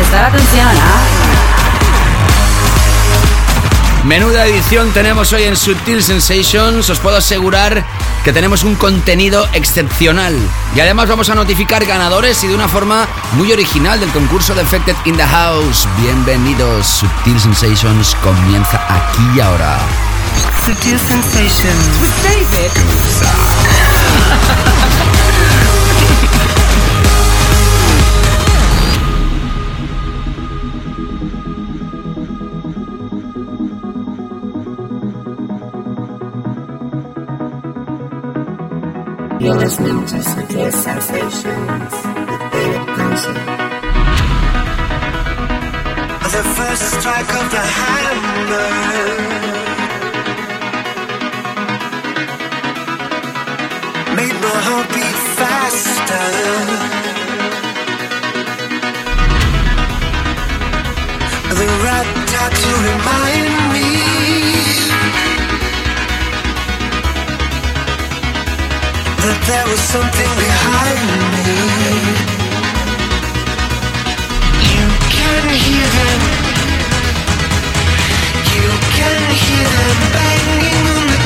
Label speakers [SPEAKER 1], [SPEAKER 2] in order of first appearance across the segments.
[SPEAKER 1] Prestar atención, ¿ah?
[SPEAKER 2] Menuda edición tenemos hoy en Sutil Sensations. Os puedo asegurar que tenemos un contenido excepcional. Y además vamos a notificar ganadores y de una forma muy original del concurso de Affected in the House. Bienvenidos. Sutil Sensations comienza aquí y ahora.
[SPEAKER 3] Sutil Sensations.
[SPEAKER 1] With David
[SPEAKER 3] You're listening to Sutil Sensations. with David Gausa.
[SPEAKER 4] The first strike of the hammer made my heart beat faster. The rat tat to remind that there was something behind me. You can hear them. You can hear them banging on the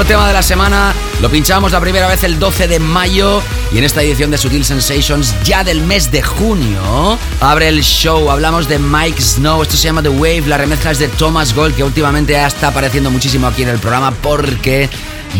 [SPEAKER 2] nuestro tema de la semana lo pinchamos la primera vez el 12 de mayo y en esta edición de Sutil Sensations ya del mes de junio abre el show. Hablamos de Mike Snow, esto se llama The Wave, la remezcla es de Thomas Gold que últimamente está apareciendo muchísimo aquí en el programa porque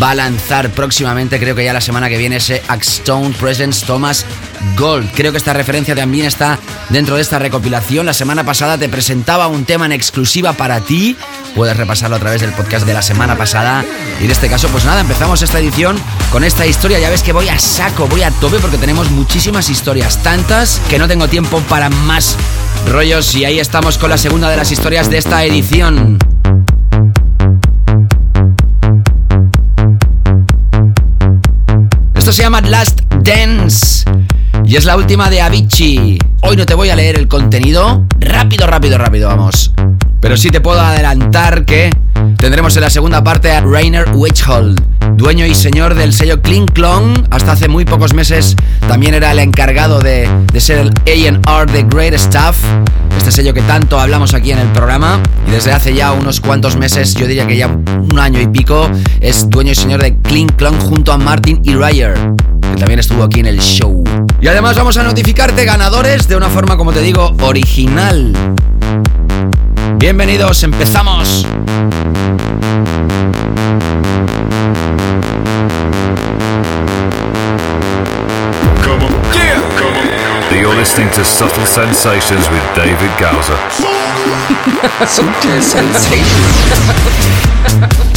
[SPEAKER 2] va a lanzar próximamente, creo que ya la semana que viene, ese Axstone Presents Thomas Gold. Creo que esta referencia también está dentro de esta recopilación. La semana pasada te presentaba un tema en exclusiva para ti. Puedes repasarlo a través del podcast de la semana pasada. Y en este caso, pues nada, empezamos esta edición con esta historia. Ya ves que voy a saco, voy a tope porque tenemos muchísimas historias, tantas que no tengo tiempo para más rollos. Y ahí estamos con la segunda de las historias de esta edición. Esto se llama Last Dance y es la última de Avicii. Hoy no te voy a leer el contenido. Rápido, rápido, rápido, vamos. Pero sí te puedo adelantar que tendremos en la segunda parte a Rainer Witchhold, dueño y señor del sello Kling Klong. Hasta hace muy pocos meses también era el encargado de, ser el AR de Great Stuff, este sello que tanto hablamos aquí en el programa. Y desde hace ya unos cuantos meses, yo diría que ya un año y pico, es dueño y señor de Kling Klong junto a Martin y Ryer, que también estuvo aquí en el show. Y además vamos a notificarte ganadores de una forma, como te digo, original. Bienvenidos, empezamos.
[SPEAKER 5] You're listening to Subtle Sensations with David Gowser.
[SPEAKER 6] Subtle sensations.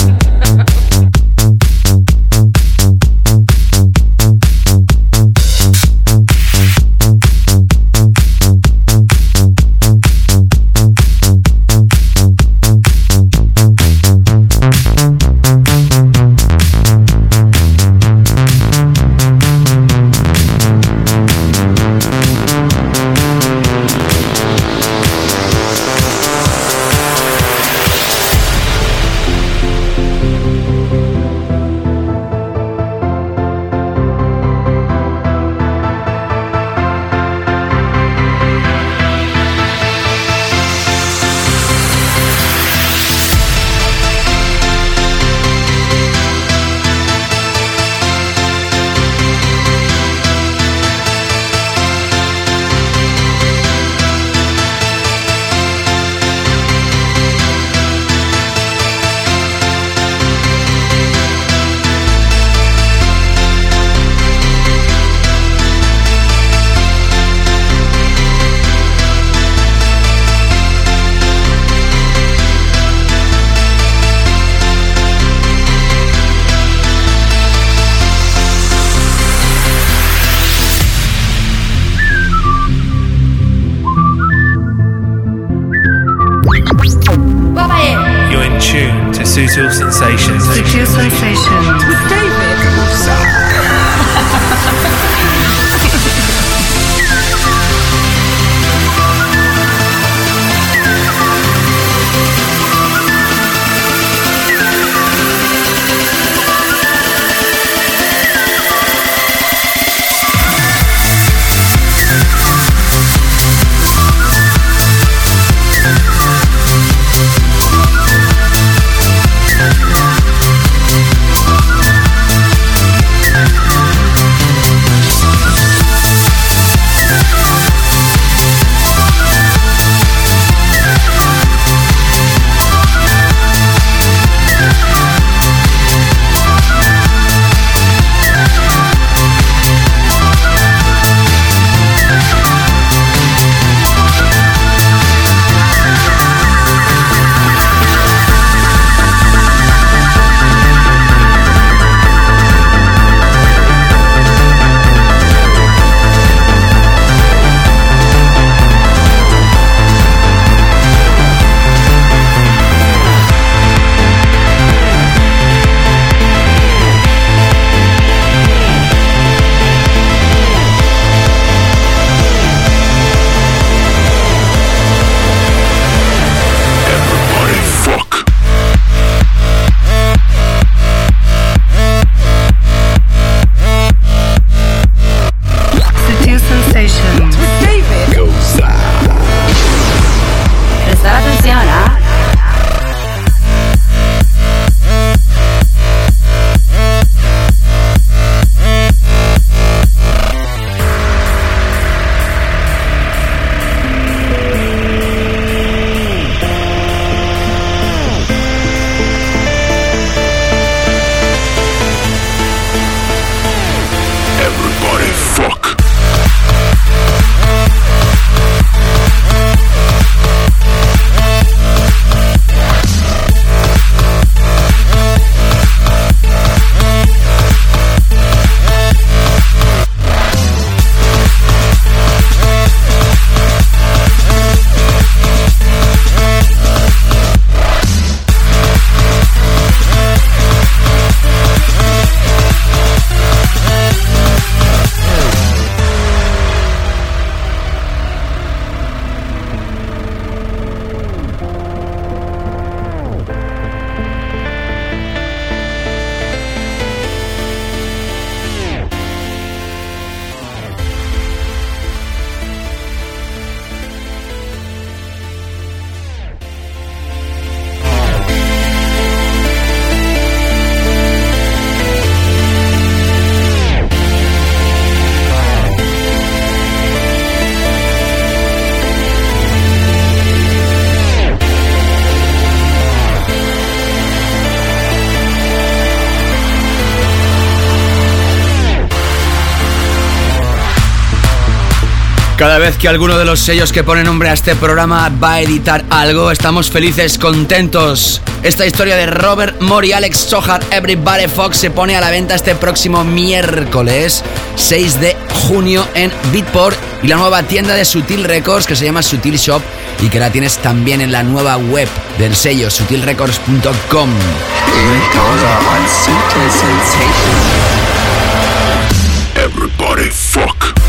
[SPEAKER 2] Cada vez que alguno de los sellos que pone nombre a este programa va a editar algo, estamos felices, contentos. Esta historia de Robert Mori, Alex Sohar, Everybody Fox se pone a la venta este próximo miércoles 6 de junio en Beatport y la nueva tienda de Sutil Records que se llama Sutil Shop y que la tienes también en la nueva web del sello sutilrecords.com.
[SPEAKER 5] Everybody fuck.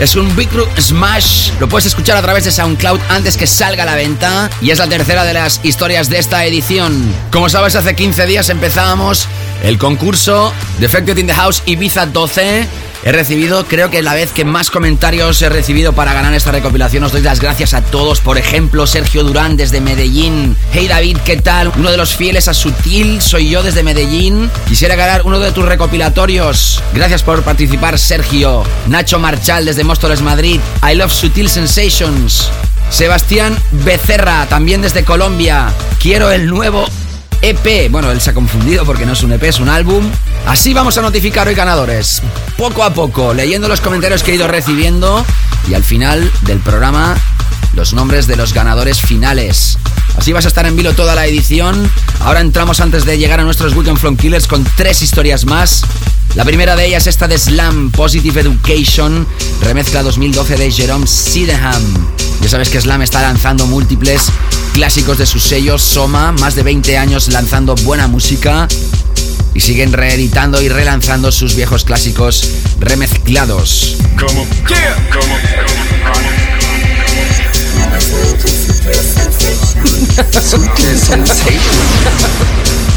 [SPEAKER 2] Es un Big Room Smash. Lo puedes escuchar a través de SoundCloud antes que salga a la venta. Y es la tercera de las historias de esta edición. Como sabes, hace 15 días empezábamos el concurso Defected in the House Ibiza 12. He recibido, creo que la vez que más comentarios he recibido para ganar esta recopilación, os doy las gracias a todos. Por ejemplo, Sergio Durán desde Medellín. Hey David, ¿qué tal? Uno de los fieles a Sutil, soy yo desde Medellín. Quisiera ganar uno de tus recopilatorios. Gracias por participar, Sergio. Nacho Marchal desde Móstoles, Madrid. I love Sutil Sensations. Sebastián Becerra, también desde Colombia. Quiero el nuevo EP. Bueno, él se ha confundido porque no es un EP, es un álbum. Así vamos a notificar hoy ganadores. Poco a poco, leyendo los comentarios que he ido recibiendo. Y al final del programa, los nombres de los ganadores finales. Así vas a estar en vilo toda la edición. Ahora entramos antes de llegar a nuestros Weekend From Killers con tres historias más. La primera de ellas esta de Slam, Positive Education, remezcla 2012 de Jerome Sydenham. Ya sabes que Slam está lanzando múltiples clásicos de sus sellos, Soma, más de 20 años lanzando buena música y siguen reeditando y relanzando sus viejos clásicos remezclados.
[SPEAKER 5] Como, como,
[SPEAKER 6] Sutil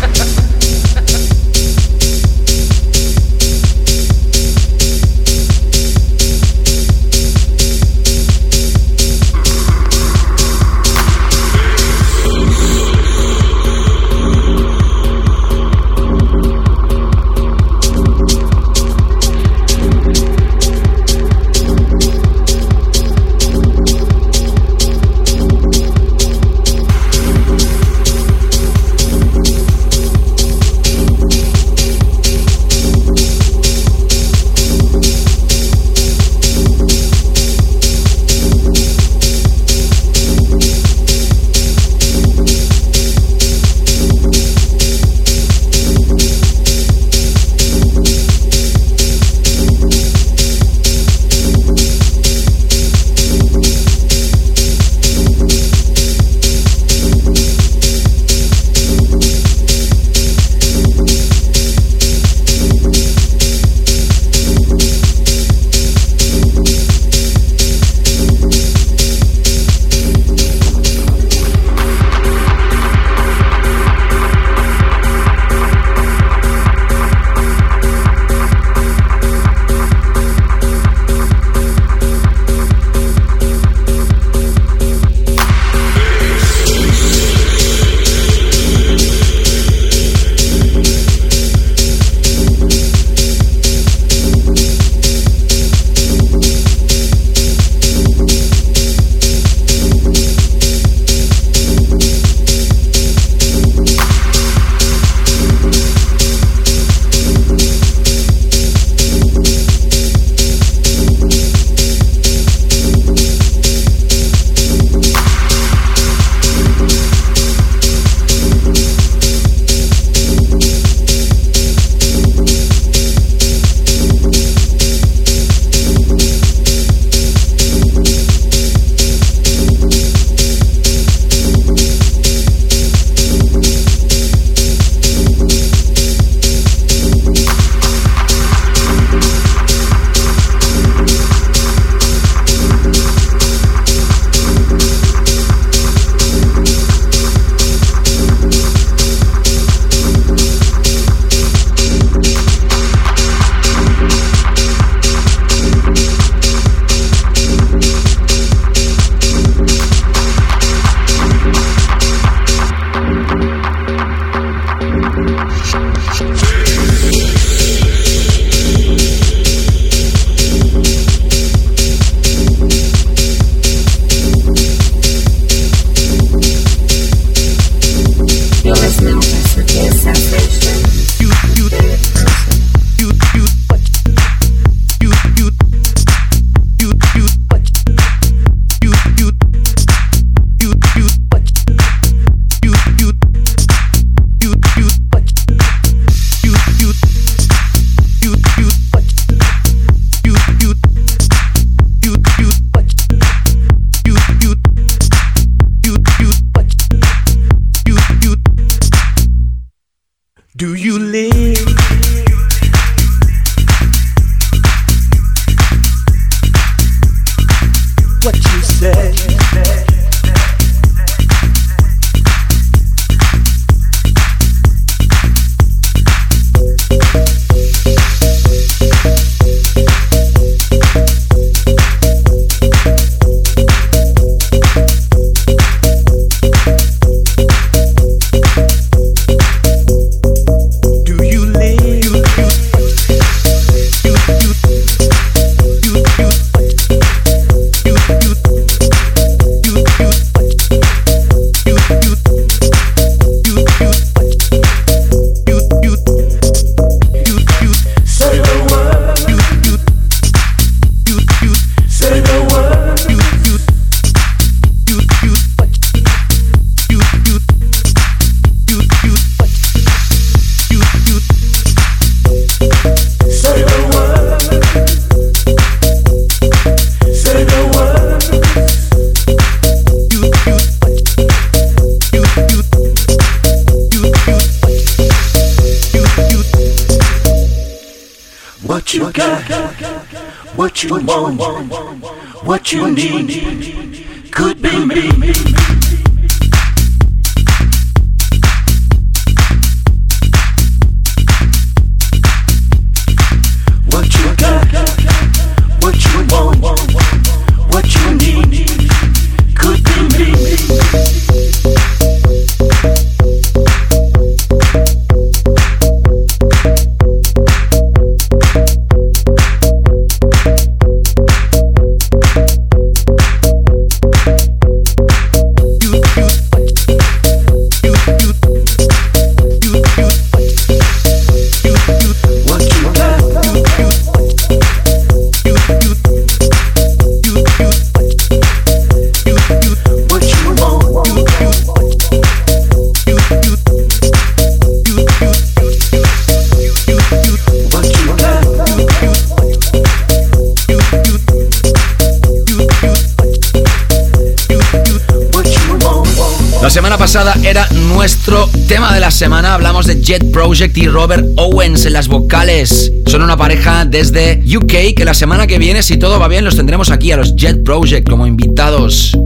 [SPEAKER 2] Jet Project y Robert Owens en las vocales. Son una pareja desde UK que la semana que viene, si todo va bien, los tendremos aquí a los Jet Project como invitados.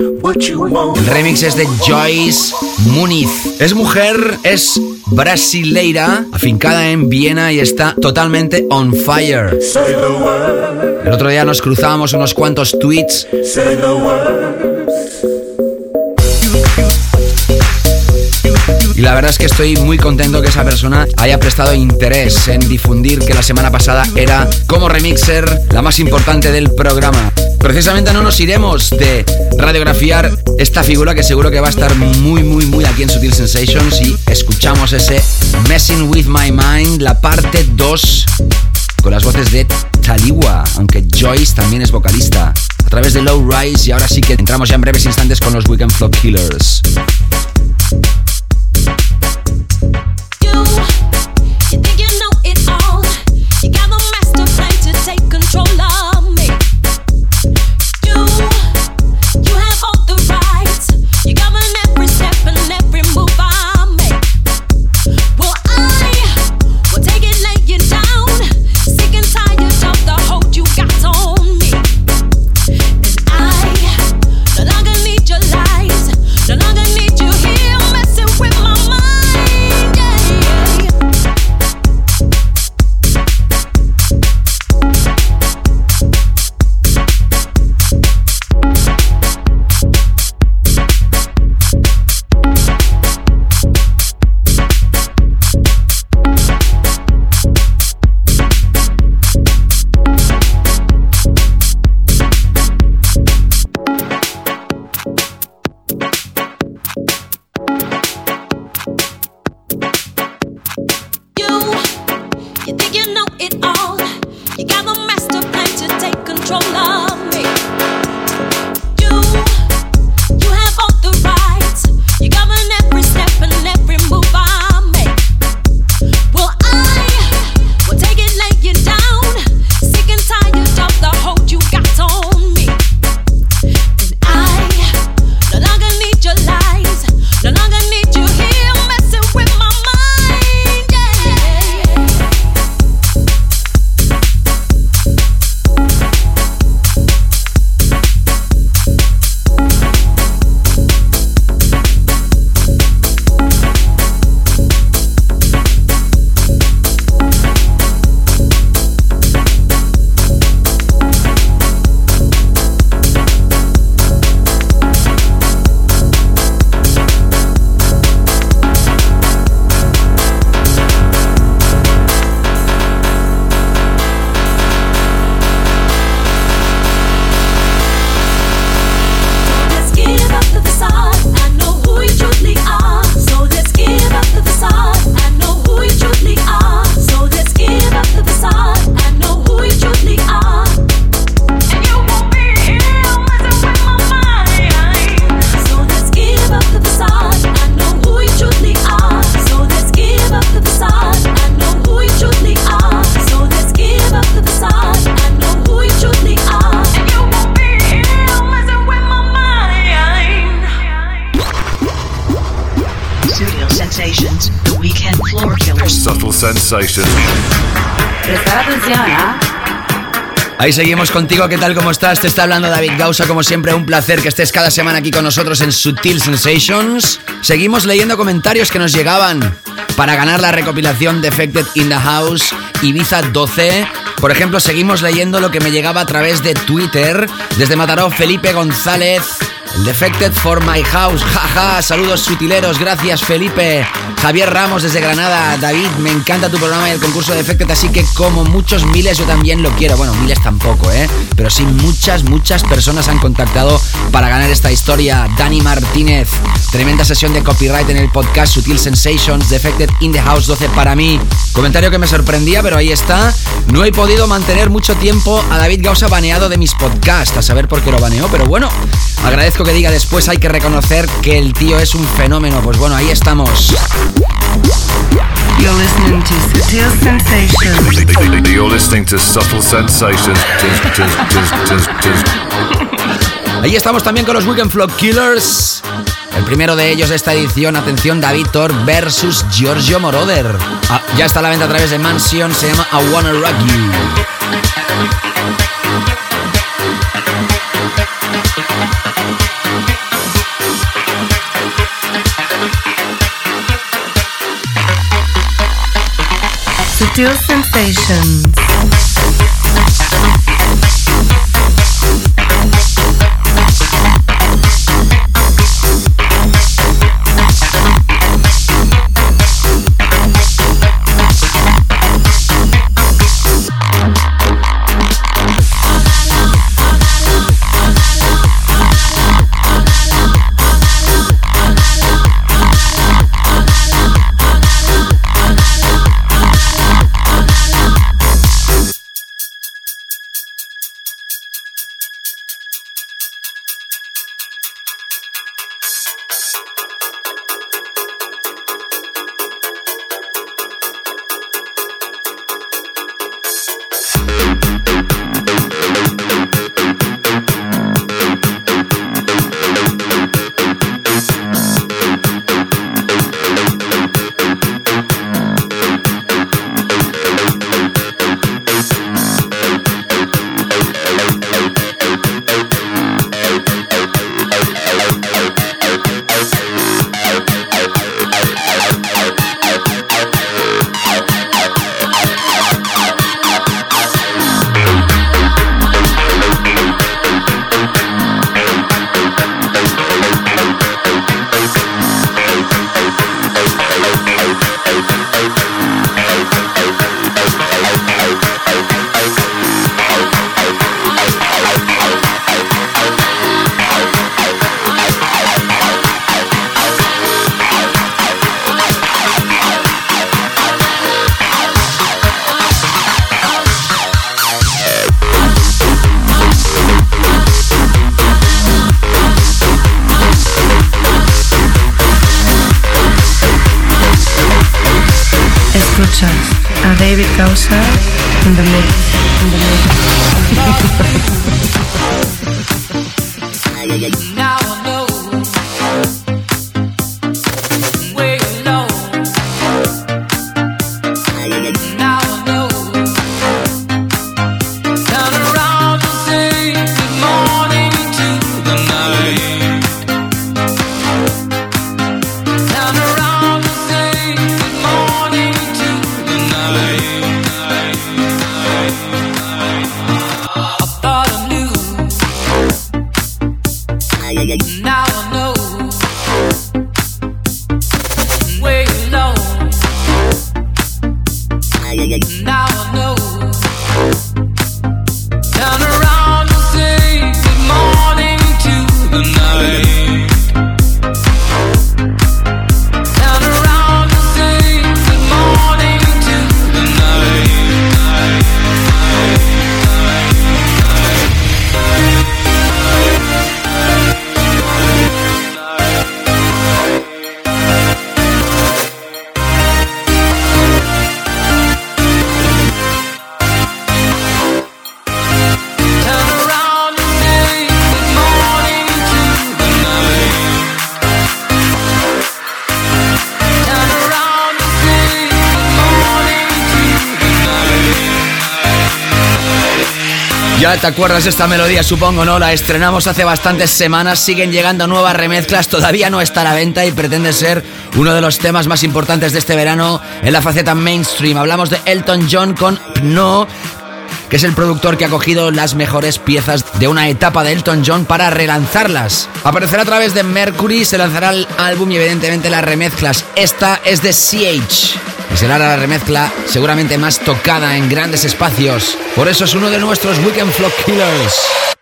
[SPEAKER 2] El remix es de Joyce Muniz. Es mujer, es brasileira, afincada en Viena y está totalmente on fire.
[SPEAKER 7] Say the word.
[SPEAKER 2] El otro día nos cruzábamos unos cuantos tweets Y la verdad es que estoy muy contento que esa persona haya prestado interés en difundir que la semana pasada era como remixer la más importante del programa. Precisamente no nos iremos de radiografiar esta figura que seguro que va a estar muy muy muy aquí en Sutil Sensations y escuchamos ese Messing With My Mind, la parte 2 con las voces de Taliwa, aunque Joyce también es vocalista. A través de Low Rise y ahora sí que entramos ya en breves instantes con los Weekend Flop Killers. Seguimos contigo, ¿qué tal? ¿Cómo estás? Te está hablando David Gausa, como siempre, un placer que estés cada semana aquí con nosotros en Sutil Sensations. Seguimos leyendo comentarios que nos llegaban para ganar la recopilación Defected in the House Ibiza 12. Por ejemplo, seguimos leyendo lo que me llegaba a través de Twitter. Desde Mataró, Felipe González. Defected for My House. Jaja, saludos sutileros. Gracias, Felipe. Javier Ramos desde Granada. David, me encanta tu programa y el concurso de Defected, así que como muchos miles yo también lo quiero. Bueno, miles tampoco, ¿eh? Pero sí, muchas, muchas personas han contactado para ganar esta historia. Dani Martínez, tremenda sesión de copyright en el podcast Sutil Sensations, Defected in the House 12 para mí. Comentario que me sorprendía, pero ahí está. No he podido mantener mucho tiempo a David Gausa baneado de mis podcasts, a saber por qué lo baneó, pero bueno, agradezco que diga después, hay que reconocer que el tío es un fenómeno. Pues bueno, ahí estamos.
[SPEAKER 3] You're listening to Sutil Sensations.
[SPEAKER 5] You're listening to Subtle Sensations.
[SPEAKER 2] Ahí estamos también con los Weekend Flock Killers. El primero de ellos de esta edición, atención, David Thor versus Giorgio Moroder. Ah, ya está a la venta a través de Mansion, se llama I Wanna Rock You.
[SPEAKER 3] Sutil Sensations.
[SPEAKER 2] Te acuerdas de esta melodía, supongo, ¿no? La estrenamos hace bastantes semanas, siguen llegando nuevas remezclas, todavía no está a la venta y pretende ser uno de los temas más importantes de este verano en la faceta mainstream. Hablamos de Elton John con No, que es el productor que ha cogido las mejores piezas de una etapa de Elton John para relanzarlas. Aparecerá a través de Mercury, se lanzará el álbum y evidentemente las remezclas. Esta es de CH. Y será la remezcla seguramente más tocada en grandes espacios. Por eso es uno de nuestros Weekend Flock Killers.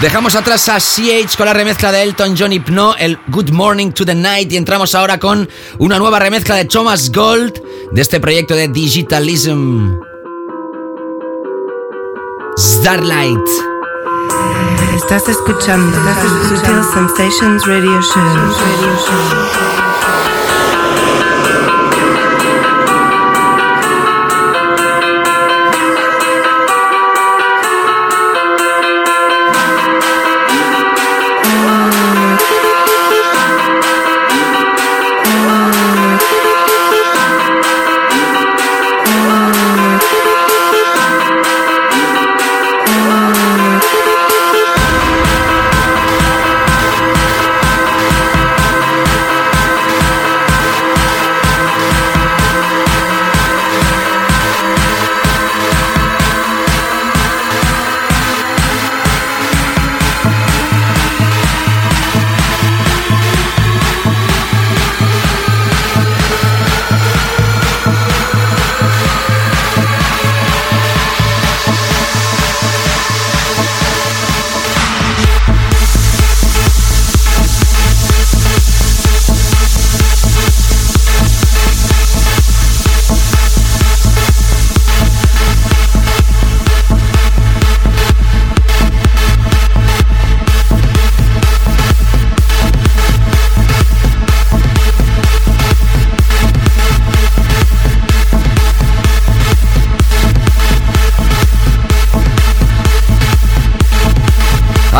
[SPEAKER 2] Dejamos atrás a CH con la remezcla de Elton John Hypno, el Good Morning to the Night, y entramos ahora con una nueva remezcla de Thomas Gold de este proyecto de Digitalism. Starlight.
[SPEAKER 3] Estás escuchando Sutil Sensations Radio Show.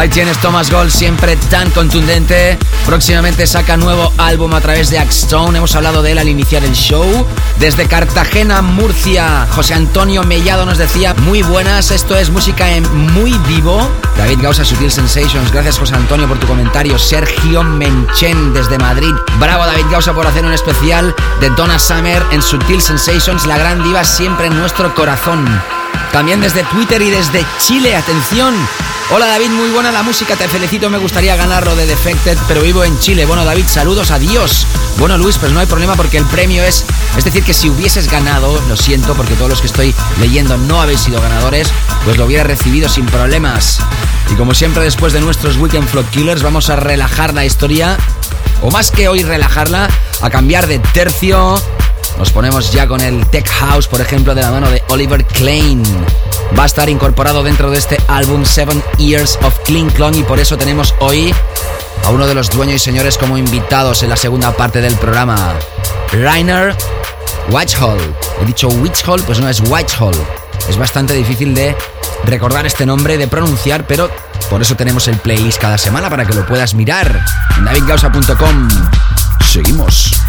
[SPEAKER 2] Ahí tienes Thomas Gold, siempre tan contundente. Próximamente saca nuevo álbum a través de Axstone. Hemos hablado de él al iniciar el show. Desde Cartagena, Murcia, José Antonio Mellado nos decía, muy buenas, esto es música en muy vivo. David Gausa, Sutil Sensations, gracias José Antonio por tu comentario. Sergio Menchen desde Madrid. Bravo David Gausa por hacer un especial de Donna Summer en Sutil Sensations, la gran diva siempre en nuestro corazón. También desde Twitter y desde Chile, atención. Hola David, muy buena la música, te felicito, me gustaría ganar lo de Defected, pero vivo en Chile. Bueno David, saludos, adiós. Bueno Luis, pues no hay problema porque el premio es, es decir, que si hubieses ganado, lo siento porque todos los que estoy leyendo no habéis sido ganadores, pues lo hubiera recibido sin problemas. Y como siempre después de nuestros Weekend Flock Killers vamos a relajar la historia, o más que hoy relajarla, a cambiar de tercio. Nos ponemos ya con el Tech House, por ejemplo, de la mano de Oliver Klein va a estar incorporado dentro de este álbum Seven Years of Clean Clone y por eso tenemos hoy a uno de los dueños y señores como invitados en la segunda parte del programa, Rainer Whitehall. He dicho Whitehall, pues no es Whitehall. Es bastante difícil de recordar este nombre, de pronunciar, pero por eso tenemos el playlist cada semana para que lo puedas mirar en. Seguimos.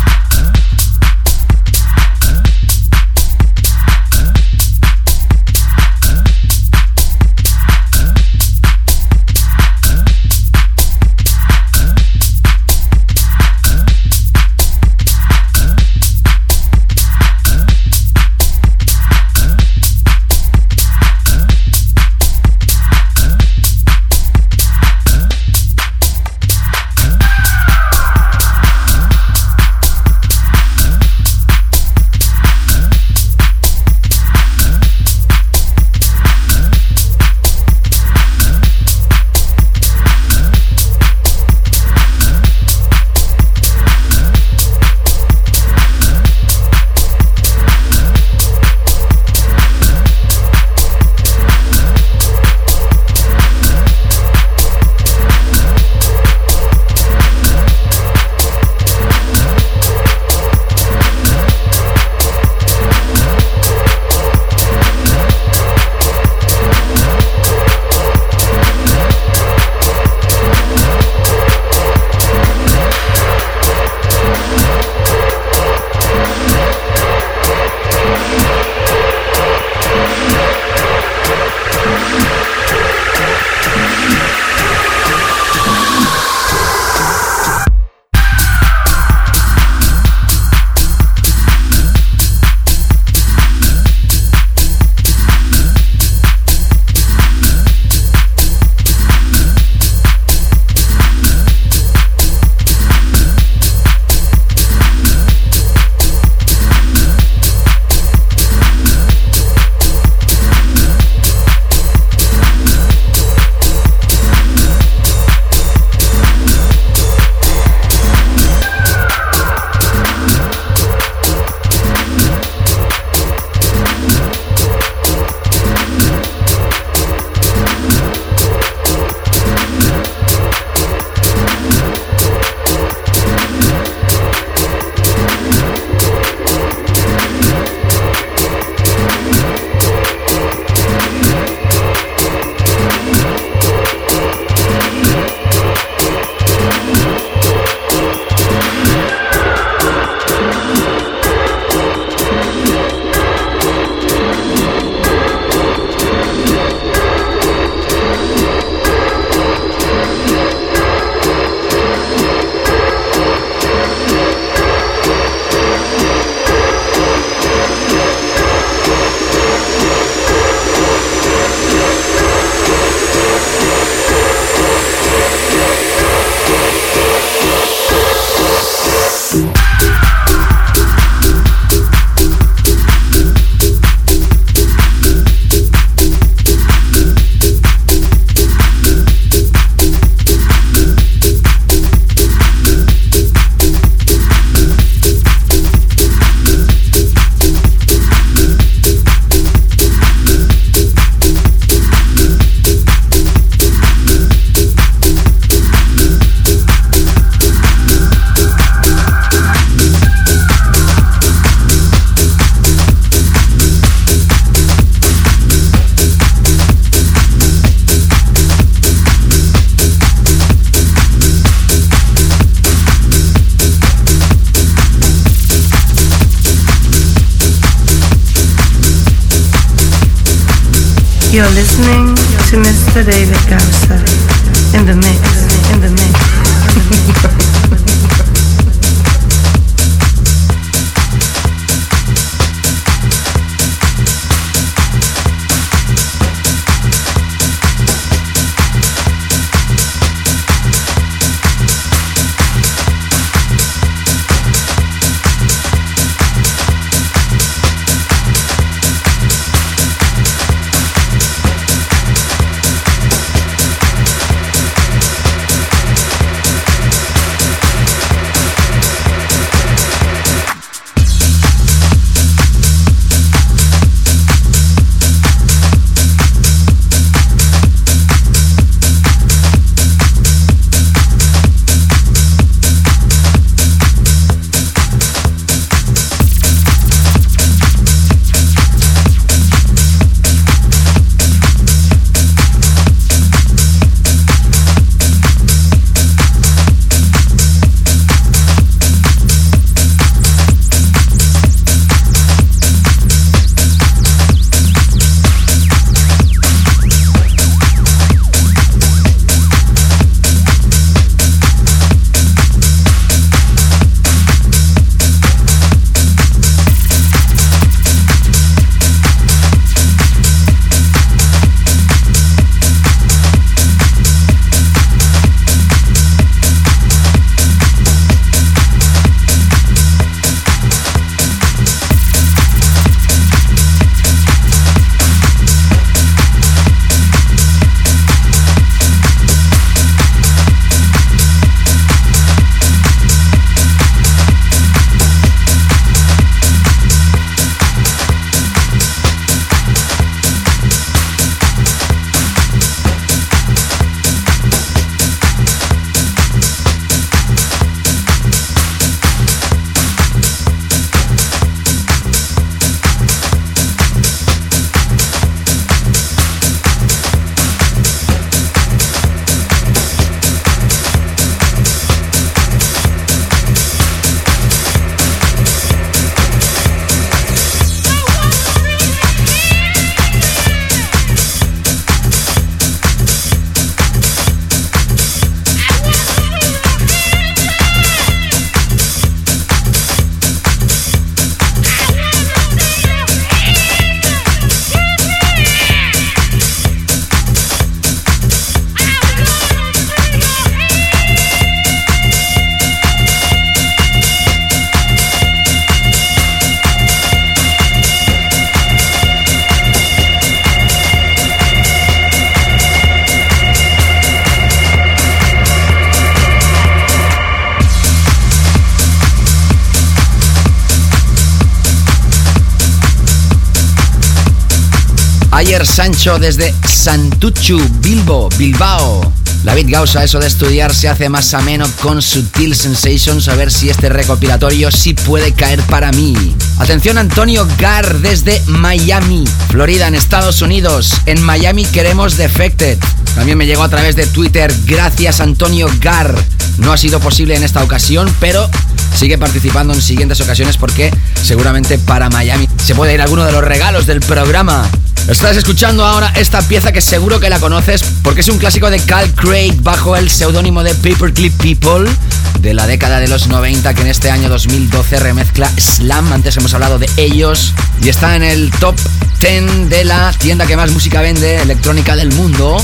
[SPEAKER 2] Desde Santuchu, Bilbo, Bilbao. David Gausa, eso de estudiar se hace más ameno con Sutil Sensations, a ver si este recopilatorio sí puede caer para mí. Atención Antonio Gar desde Miami, Florida, en Estados Unidos. En Miami queremos Defected. También me llegó a través de Twitter, gracias Antonio Gar. No ha sido posible en esta ocasión, pero sigue participando en siguientes ocasiones porque seguramente para Miami se puede ir alguno de los regalos del programa. Estás escuchando ahora esta pieza que seguro que la conoces porque es un clásico de Cal Craig bajo el seudónimo de Paperclip People de la década de los 90 que en este año 2012 remezcla Slam, antes hemos hablado de ellos y está en el top 10 de la tienda que más música vende electrónica del mundo.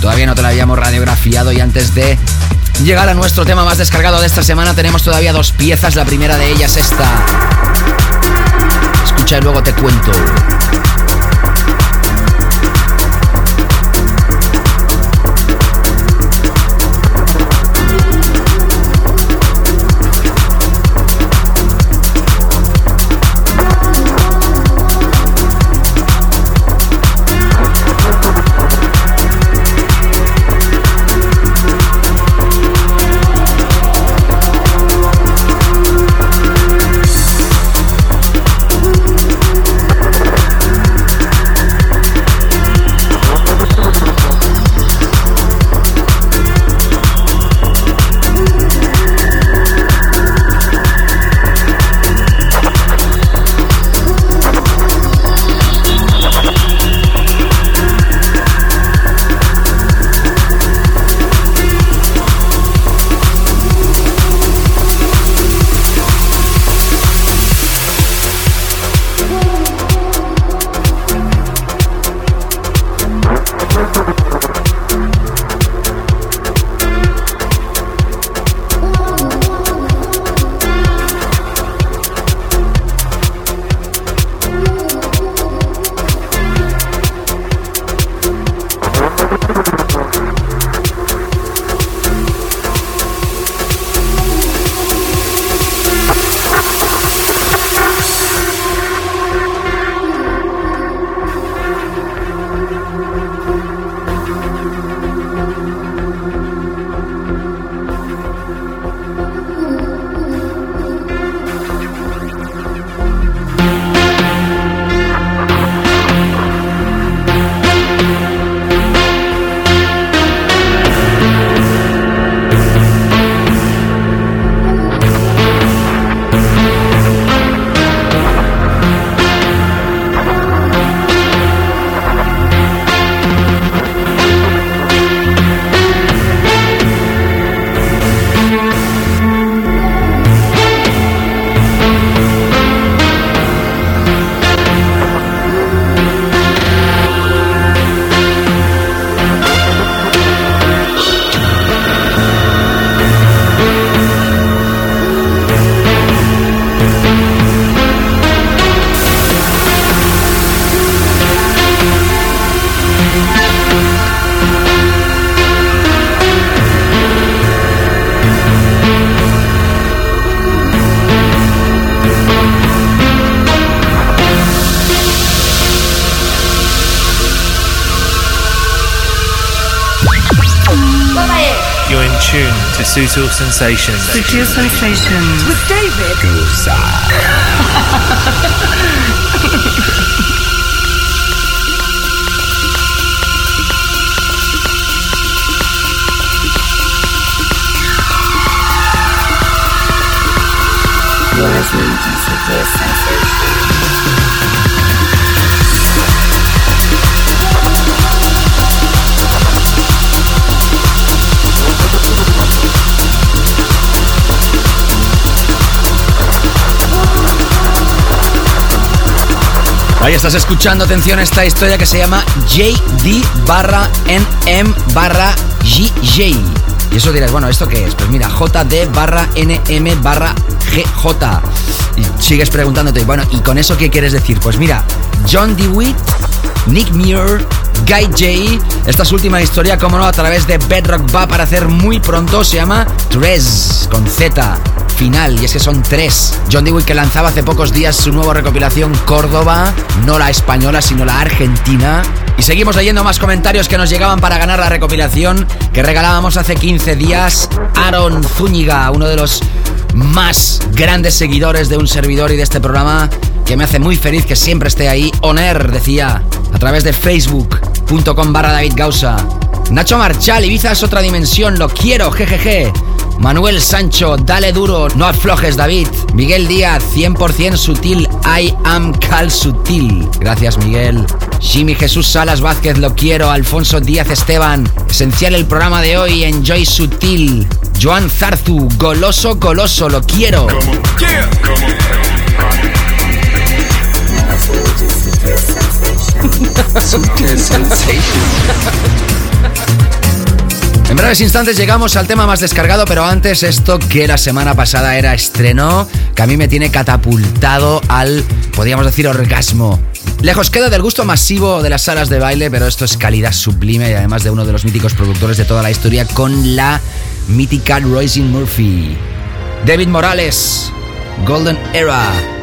[SPEAKER 2] Todavía no te la habíamos radiografiado y antes de llegar a nuestro tema más descargado de esta semana tenemos todavía dos piezas, la primera de ellas esta. Escucha y luego te cuento.
[SPEAKER 8] Sensations.
[SPEAKER 3] Sutil Sensations.
[SPEAKER 1] With David.
[SPEAKER 3] You're listening to Sutil Sensations.
[SPEAKER 2] Estás escuchando, atención, esta historia que se llama JD barra NM barra GJ. Y eso dirás, bueno, ¿esto qué es? Pues mira, JD barra NM barra GJ. Y sigues preguntándote, bueno, ¿y con eso qué quieres decir? Pues mira, John DeWitt, Nick Muir, Guy J. Esta es última historia, como no, a través de Bedrock va a aparecer muy pronto. Se llama Tres, con Z final, y es que son tres. John Dewey que lanzaba hace pocos días su nueva recopilación Córdoba, no la española, sino la argentina. Y seguimos leyendo más comentarios que nos llegaban para ganar la recopilación que regalábamos hace 15 días. Aaron Zúñiga, uno de los más grandes seguidores de un servidor y de este programa, que me hace muy feliz que siempre esté ahí. Oner, decía, a través de facebook.com barra David Gausa. Nacho Marchal, Ibiza es otra dimensión, lo quiero, jejeje. Manuel Sancho, dale duro, no aflojes David. Miguel Díaz, 100% sutil, I am Cal Sutil. Gracias Miguel. Jimmy Jesús Salas Vázquez, lo quiero. Alfonso Díaz Esteban, esencial el programa de hoy, Enjoy Sutil. Joan Zarzu, goloso, goloso, lo quiero.
[SPEAKER 6] Sutil Sensations.
[SPEAKER 2] En breves instantes llegamos al tema más descargado, pero antes esto que la semana pasada era estreno, que a mí me tiene catapultado al, podríamos decir, orgasmo. Lejos queda del gusto masivo de las salas de baile, pero esto es calidad sublime y además de uno de los míticos productores de toda la historia con la mítica Royce Murphy. David Morales, Golden Era.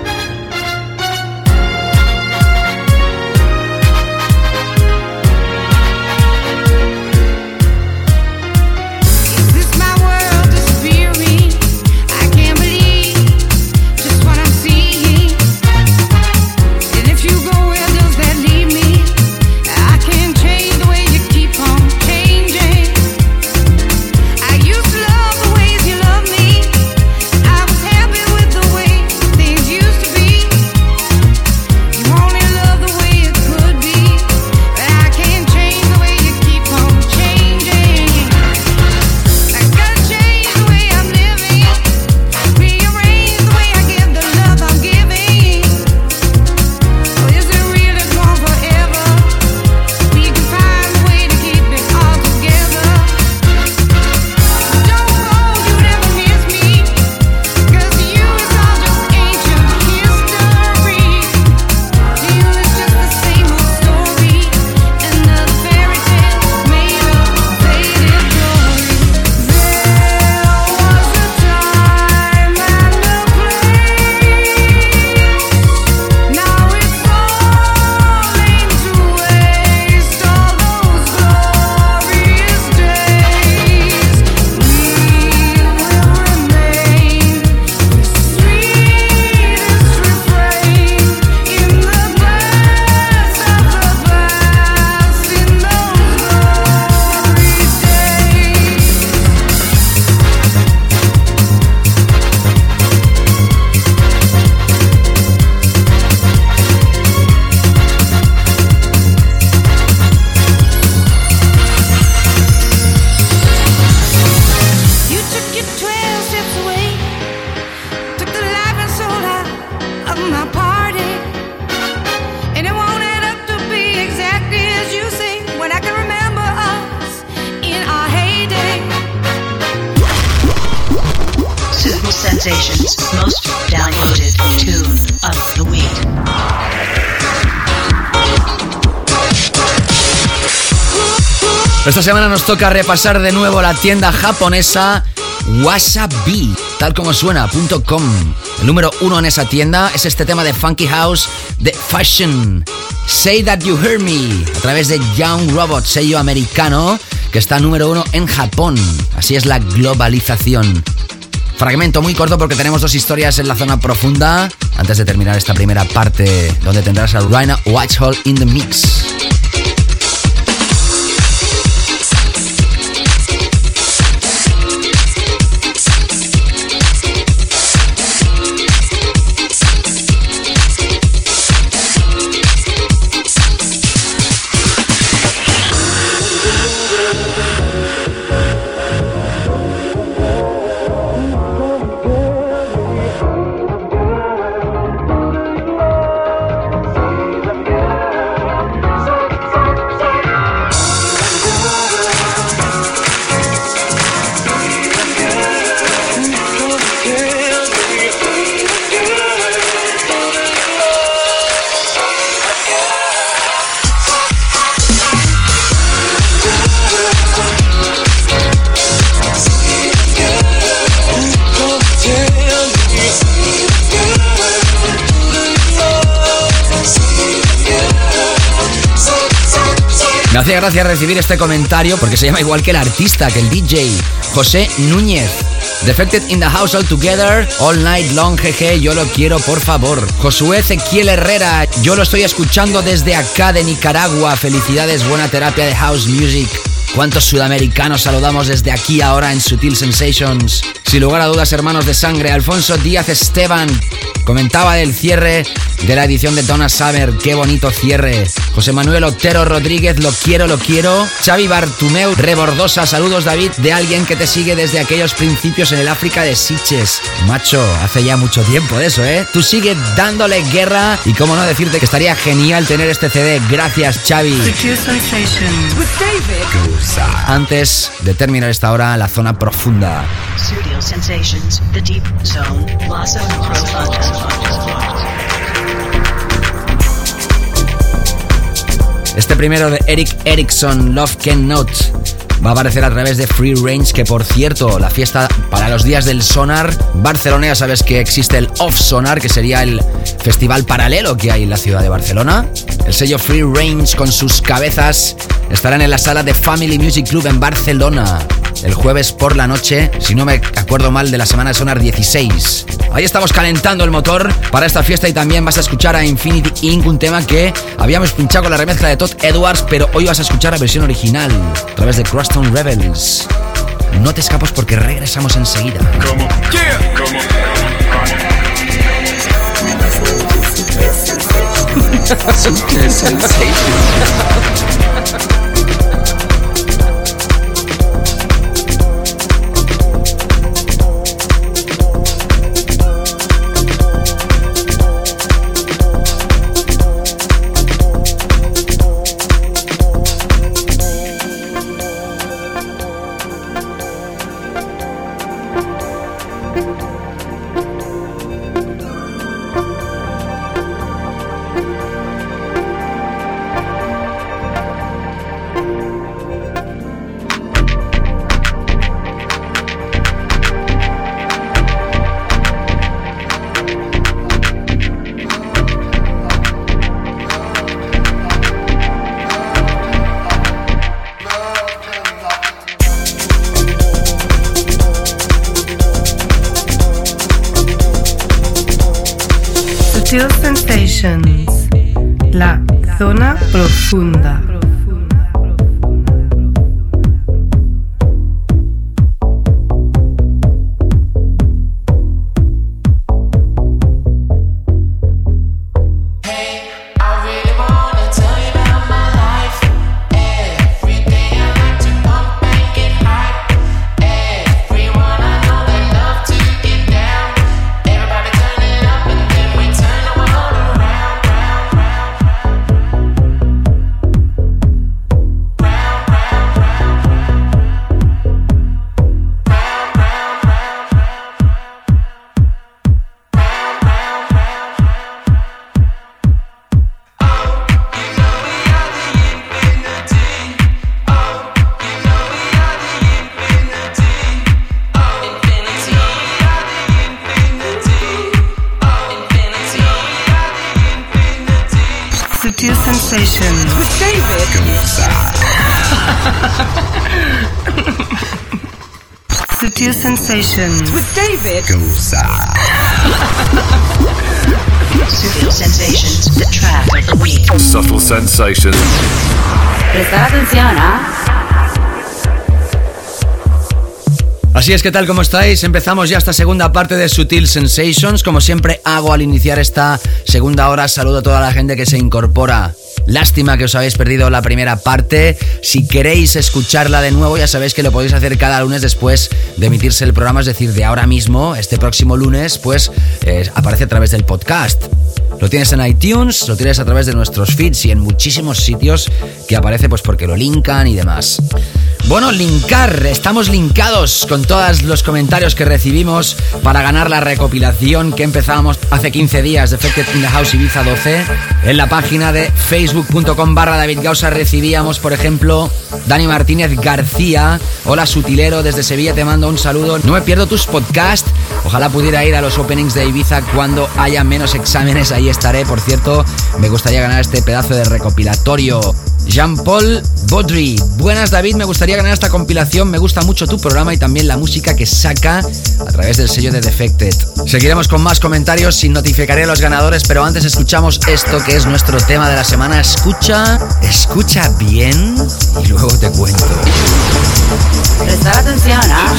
[SPEAKER 2] Semana nos toca repasar de nuevo la tienda japonesa Wasabi, tal como suena.com. El número uno en esa tienda es este tema de Funky House de Fashion. Say That You Hear Me, a través de Young Robot, sello americano, que está número uno en Japón. Así es la globalización. Fragmento muy corto porque tenemos dos historias en la zona profunda antes de terminar esta primera parte donde tendrás a Rhino Watchhole in the Mix. Me hacía gracia recibir este comentario porque se llama igual que el artista, que el DJ, José Núñez. Defected in the house all together, all night long, jeje, yo lo quiero, por favor. Josué Ezequiel Herrera, yo lo estoy escuchando desde acá de Nicaragua. Felicidades, buena terapia de house music. ¿Cuántos sudamericanos saludamos desde aquí ahora en Sutil Sensations? Sin lugar a dudas, hermanos de sangre, Alfonso Díaz Esteban comentaba del cierre de la edición de Donna Summer. Qué bonito cierre. José Manuel Otero Rodríguez, lo quiero, lo quiero. Xavi Bartumeu Rebordosa, saludos David, de alguien que te sigue desde aquellos principios en el África de Siches. Macho, hace ya mucho tiempo de eso, ¿eh? Tú sigue dándole guerra y cómo no decirte que estaría genial tener este CD. Gracias, Xavi. Antes de terminar esta hora, la zona profunda.
[SPEAKER 1] Studio Sensations, The Deep Zone, La
[SPEAKER 2] Este primero de Eric Erickson, Love Can Not, va a aparecer a través de Free Range, que por cierto, la fiesta para los días del Sonar Barcelona, ya sabes que existe el Off Sonar, que sería el festival paralelo que hay en la ciudad de Barcelona. El sello Free Range con sus cabezas estarán en la sala de Family Music Club en Barcelona el jueves por la noche, si no me acuerdo mal, de la semana de Sonar 16. Ahí estamos calentando el motor para esta fiesta y también vas a escuchar a Infinity Inc., un tema que habíamos pinchado con la remezcla de Todd Edwards, pero hoy vas a escuchar la versión original a través de Crosstown Rebels. No te escapes porque regresamos enseguida.
[SPEAKER 3] La zona profunda. Sensations. With David
[SPEAKER 6] Goza.
[SPEAKER 1] Sensations, the track of the week.
[SPEAKER 5] Subtle Sensations.
[SPEAKER 9] Prestar atención, ¿ah?
[SPEAKER 2] Así es, ¿qué tal? ¿Cómo estáis? Empezamos ya esta segunda parte de Sutil Sensations. Como siempre hago al iniciar esta segunda hora, saludo a toda la gente que se incorpora. Lástima que os habéis perdido la primera parte. Si queréis escucharla de nuevo, ya sabéis que lo podéis hacer cada lunes después de emitirse el programa, es decir, de ahora mismo, este próximo lunes, pues eh, aparece a través del podcast. Lo tienes en iTunes, lo tienes a través de nuestros feeds y en muchísimos sitios que aparece pues porque lo linkan y demás. Bueno, linkar, estamos linkados con todos los comentarios que recibimos para ganar la recopilación que empezábamos hace 15 días de Defected in the House Ibiza 12. En la página de facebook.com barra David Gausa recibíamos, por ejemplo, Dani Martínez García. Hola sutilero, desde Sevilla te mando un saludo. No me pierdo tus podcasts. Ojalá pudiera ir a los openings de Ibiza cuando haya menos exámenes. Ahí estaré, por cierto. Me gustaría ganar este pedazo de recopilatorio. Jean-Paul Baudry. Buenas David, me gustaría ganar esta compilación. Me gusta mucho tu programa y también la música que saca a través del sello de Defected. Seguiremos con más comentarios y notificaré a los ganadores, pero antes escuchamos esto que es nuestro tema de la semana. Escucha, escucha bien y luego te cuento.
[SPEAKER 9] Prestar atención, ¿ah?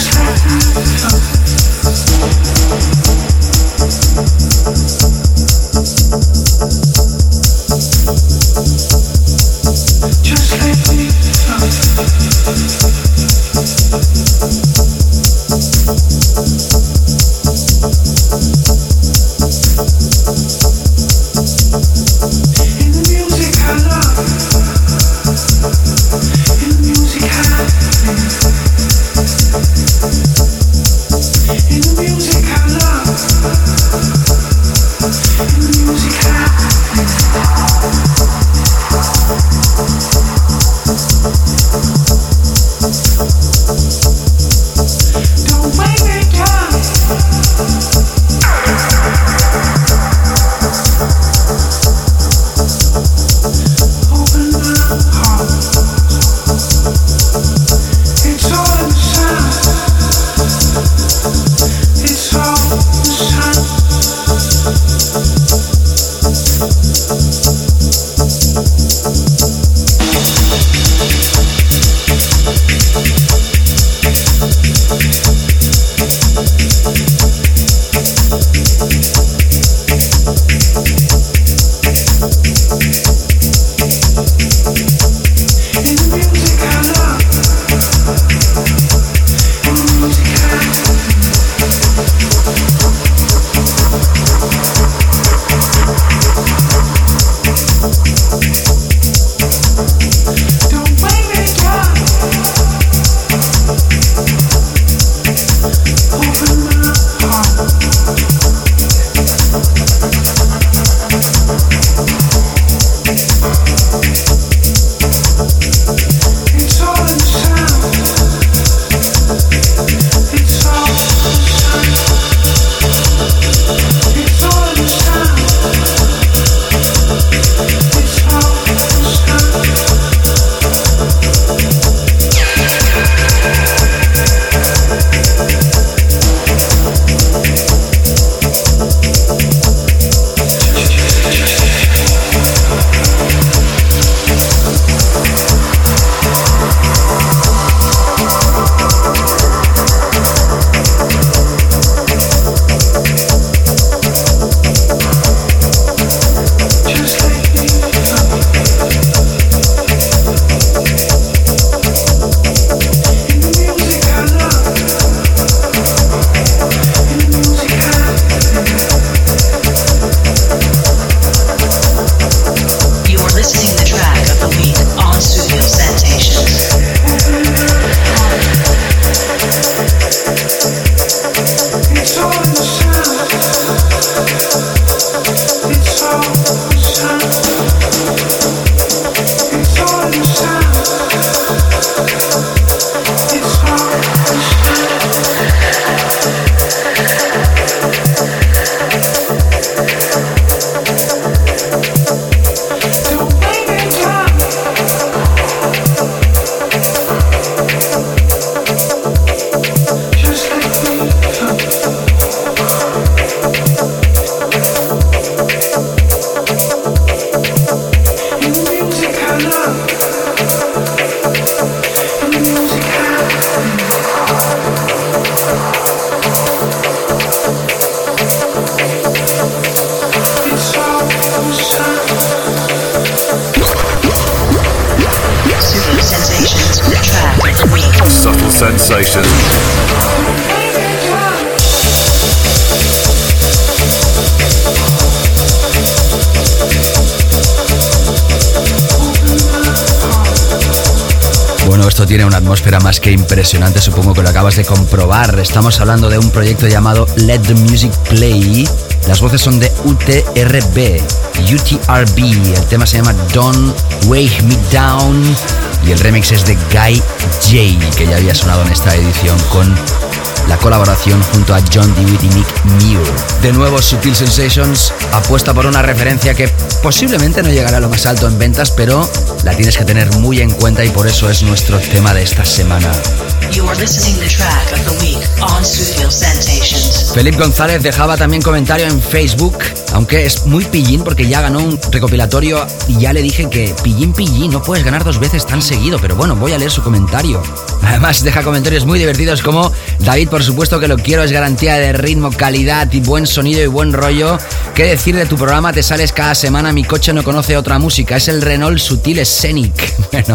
[SPEAKER 2] Que impresionante, supongo que lo acabas de comprobar. Estamos hablando de un proyecto llamado Let the Music Play. Las voces son de UTRB, UTRB. El tema se llama Don't Wake Me Down y el remix es de Guy J, que ya había sonado en esta edición con la colaboración junto a John DeWitt y Nick Muir. De nuevo, Sutil Sensations apuesta por una referencia que posiblemente no llegará a lo más alto en ventas, pero la tienes que tener muy en cuenta y por eso es nuestro tema de esta semana. Felipe González dejaba también comentario en Facebook, aunque es muy pillín porque ya ganó un recopilatorio y ya le dije que pillín pillín, no puedes ganar dos veces tan seguido, pero bueno, voy a leer su comentario. Además deja comentarios muy divertidos como David, por supuesto que lo quiero, es garantía de ritmo, calidad y buen sonido y buen rollo. ¿Qué decir de tu programa? Te sales cada semana, mi coche no conoce otra música, es el Renault Sutil Scenic. Bueno,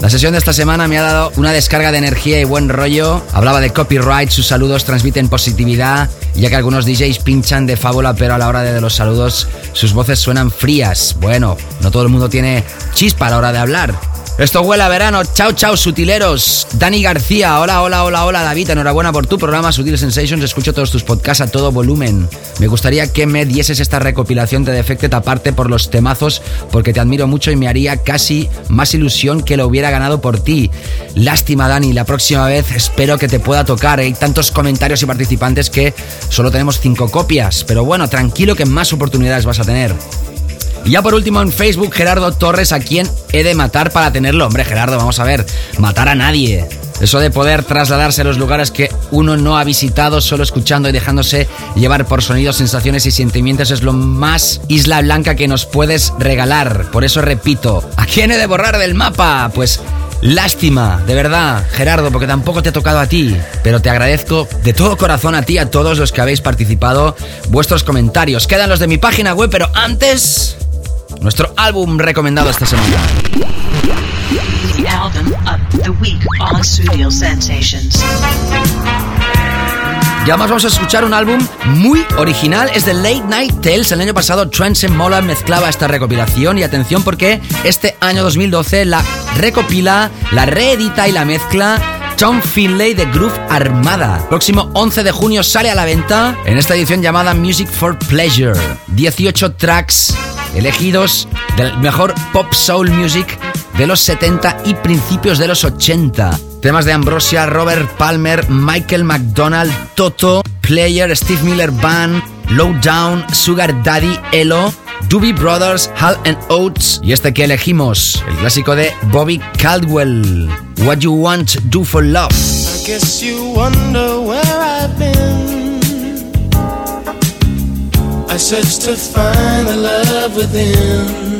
[SPEAKER 2] la sesión de esta semana me ha dado una descarga de energía y buen rollo. Hablaba de copyright, sus saludos transmiten positividad, ya que algunos DJs pinchan de fábula, pero a la hora de los saludos sus voces suenan frías. Bueno, no todo el mundo tiene chispa a la hora de hablar. Esto huele a verano. Chao, chao, sutileros. Dani García. Hola, hola, hola, hola, David. Enhorabuena por tu programa Sutil Sensations. Escucho todos tus podcasts a todo volumen. Me gustaría que me dieses esta recopilación de Defected aparte por los temazos, porque te admiro mucho y me haría casi más ilusión que lo hubiera ganado por ti. Lástima, Dani. La próxima vez espero que te pueda tocar. Hay tantos comentarios y participantes que solo tenemos cinco copias. Pero bueno, tranquilo que más oportunidades vas a tener. Y ya por último en Facebook, Gerardo Torres, a quien he de matar para tenerlo. Hombre, Gerardo, vamos a ver, matar a nadie. Eso de poder trasladarse a los lugares que uno no ha visitado solo escuchando y dejándose llevar por sonidos, sensaciones y sentimientos es lo más isla blanca que nos puedes regalar. Por eso repito, ¿a quién he de borrar del mapa? Pues lástima, de verdad, Gerardo, porque tampoco te ha tocado a ti. Pero te agradezco de todo corazón a ti, a todos los que habéis participado, vuestros comentarios. Quedan los de mi página web, pero antes... Nuestro álbum recomendado esta semana.
[SPEAKER 1] The album of the week on Sutil Sensations.
[SPEAKER 2] Ya más vamos a escuchar un álbum muy original. Es de Late Night Tales. El año pasado Trance Mola mezclaba esta recopilación. Y atención porque este año 2012 la recopila, la reedita y la mezcla Tom Finlay de Groove Armada. Próximo 11 de junio sale a la venta en esta edición llamada Music for Pleasure. 18 tracks elegidos del mejor pop soul music de los 70 y principios de los 80. Temas de Ambrosia, Robert Palmer, Michael McDonald, Toto, Player, Steve Miller Band, Lowdown, Sugar Daddy, Elo, Doobie Brothers, Hal and Oates y este que elegimos, el clásico de Bobby Caldwell, What You Want Do for Love.
[SPEAKER 4] I guess you wonder where I've been. I searched to find the love within.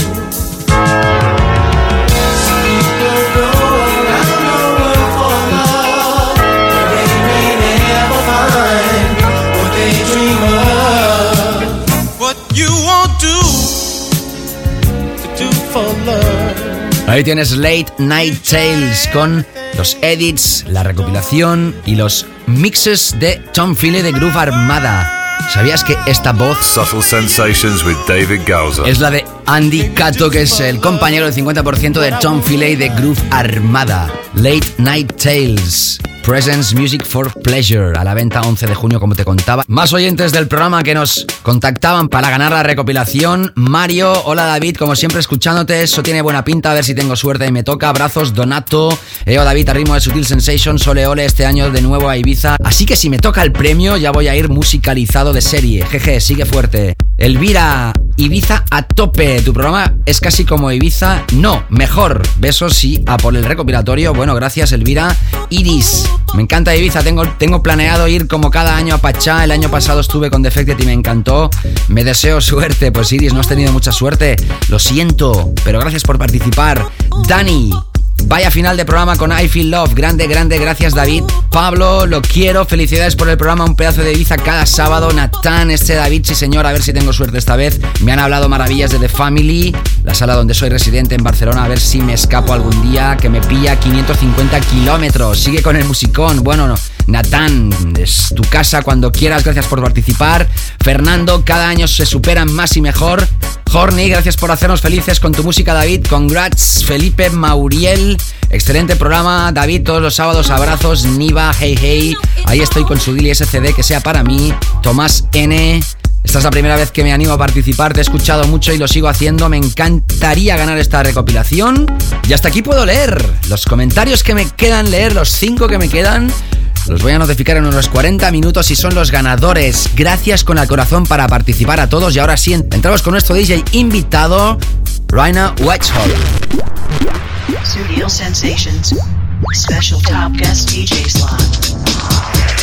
[SPEAKER 2] Ahí tienes Late Night Tales con los edits, la recopilación y los mixes de Tom Philly de Groove Armada. ¿Sabías que esta voz
[SPEAKER 5] Subtle Sensations with David Gowser.
[SPEAKER 2] es la de Andy Cato, que es el compañero del 50% de Tom Philly de Groove Armada? Late Night Tales. Presence Music for Pleasure, a la venta 11 de junio, como te contaba. Más oyentes del programa que nos contactaban para ganar la recopilación. Mario, hola David, como siempre escuchándote, eso tiene buena pinta, a ver si tengo suerte y me toca. Abrazos, Donato. Eo David, a ritmo de Sutil Sensations, ole ole este año de nuevo a Ibiza. Así que si me toca el premio, ya voy a ir musicalizado de serie. Jeje, sigue fuerte. Elvira, Ibiza a tope. Tu programa es casi como Ibiza. No, mejor. Besos y a por el recopilatorio. Bueno, gracias, Elvira. Iris. Me encanta Ibiza. Tengo, tengo planeado ir como cada año a Pachá. El año pasado estuve con Defected y me encantó. Me deseo suerte. Pues Iris, no has tenido mucha suerte. Lo siento. Pero gracias por participar. Dani. Vaya final de programa con I Feel Love. Grande, grande, gracias David. Pablo, lo quiero. Felicidades por el programa. Un pedazo de Ibiza cada sábado. Natán, este David, sí señor. A ver si tengo suerte esta vez. Me han hablado maravillas de The Family, la sala donde soy residente en Barcelona. A ver si me escapo algún día. Que me pilla 550 kilómetros. Sigue con el musicón. Bueno, no. Natán, es tu casa cuando quieras. Gracias por participar. Fernando, cada año se superan más y mejor. Horny, gracias por hacernos felices con tu música, David. Congrats, Felipe Mauriel. Excelente programa, David. Todos los sábados, abrazos. Niva, hey, hey. Ahí estoy con su Dili SCD, que sea para mí. Tomás N. Esta es la primera vez que me animo a participar, te he escuchado mucho y lo sigo haciendo, me encantaría ganar esta recopilación. Y hasta aquí puedo leer los comentarios que me quedan leer, los cinco que me quedan. Los voy a notificar en unos 40 minutos y son los ganadores. Gracias con el corazón para participar a todos. Y ahora sí, entramos con nuestro DJ invitado, Raina Whitehall.
[SPEAKER 1] Sensations. Special top guest DJ slot.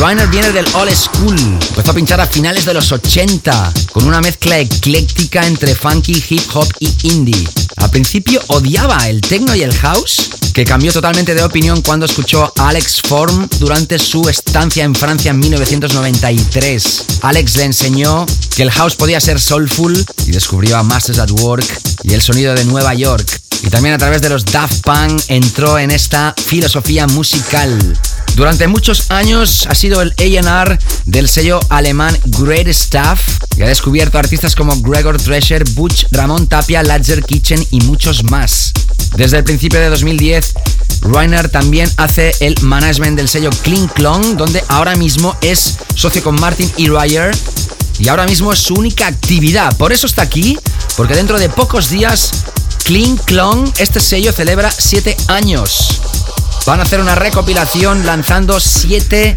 [SPEAKER 2] Rainer viene del old school. Empezó a pinchar a finales de los 80 con una mezcla ecléctica entre funky, hip hop y indie. Al principio odiaba el techno y el house, que cambió totalmente de opinión cuando escuchó a Alex Form durante su estancia en Francia en 1993. Alex le enseñó que el house podía ser soulful y descubrió a Masters at Work y el sonido de Nueva York. Y también a través de los Daft Punk entró en esta filosofía musical. Durante muchos años ha sido el A&R del sello alemán Great Stuff y ha descubierto artistas como Gregor Drescher, Butch, Ramón Tapia, Ladger Kitchen y muchos más. Desde el principio de 2010, Reiner también hace el management del sello Clean Clong, donde ahora mismo es socio con Martin E. Ryer y ahora mismo es su única actividad. Por eso está aquí, porque dentro de pocos días Clean Clong, este sello celebra 7 años. Van a hacer una recopilación lanzando 7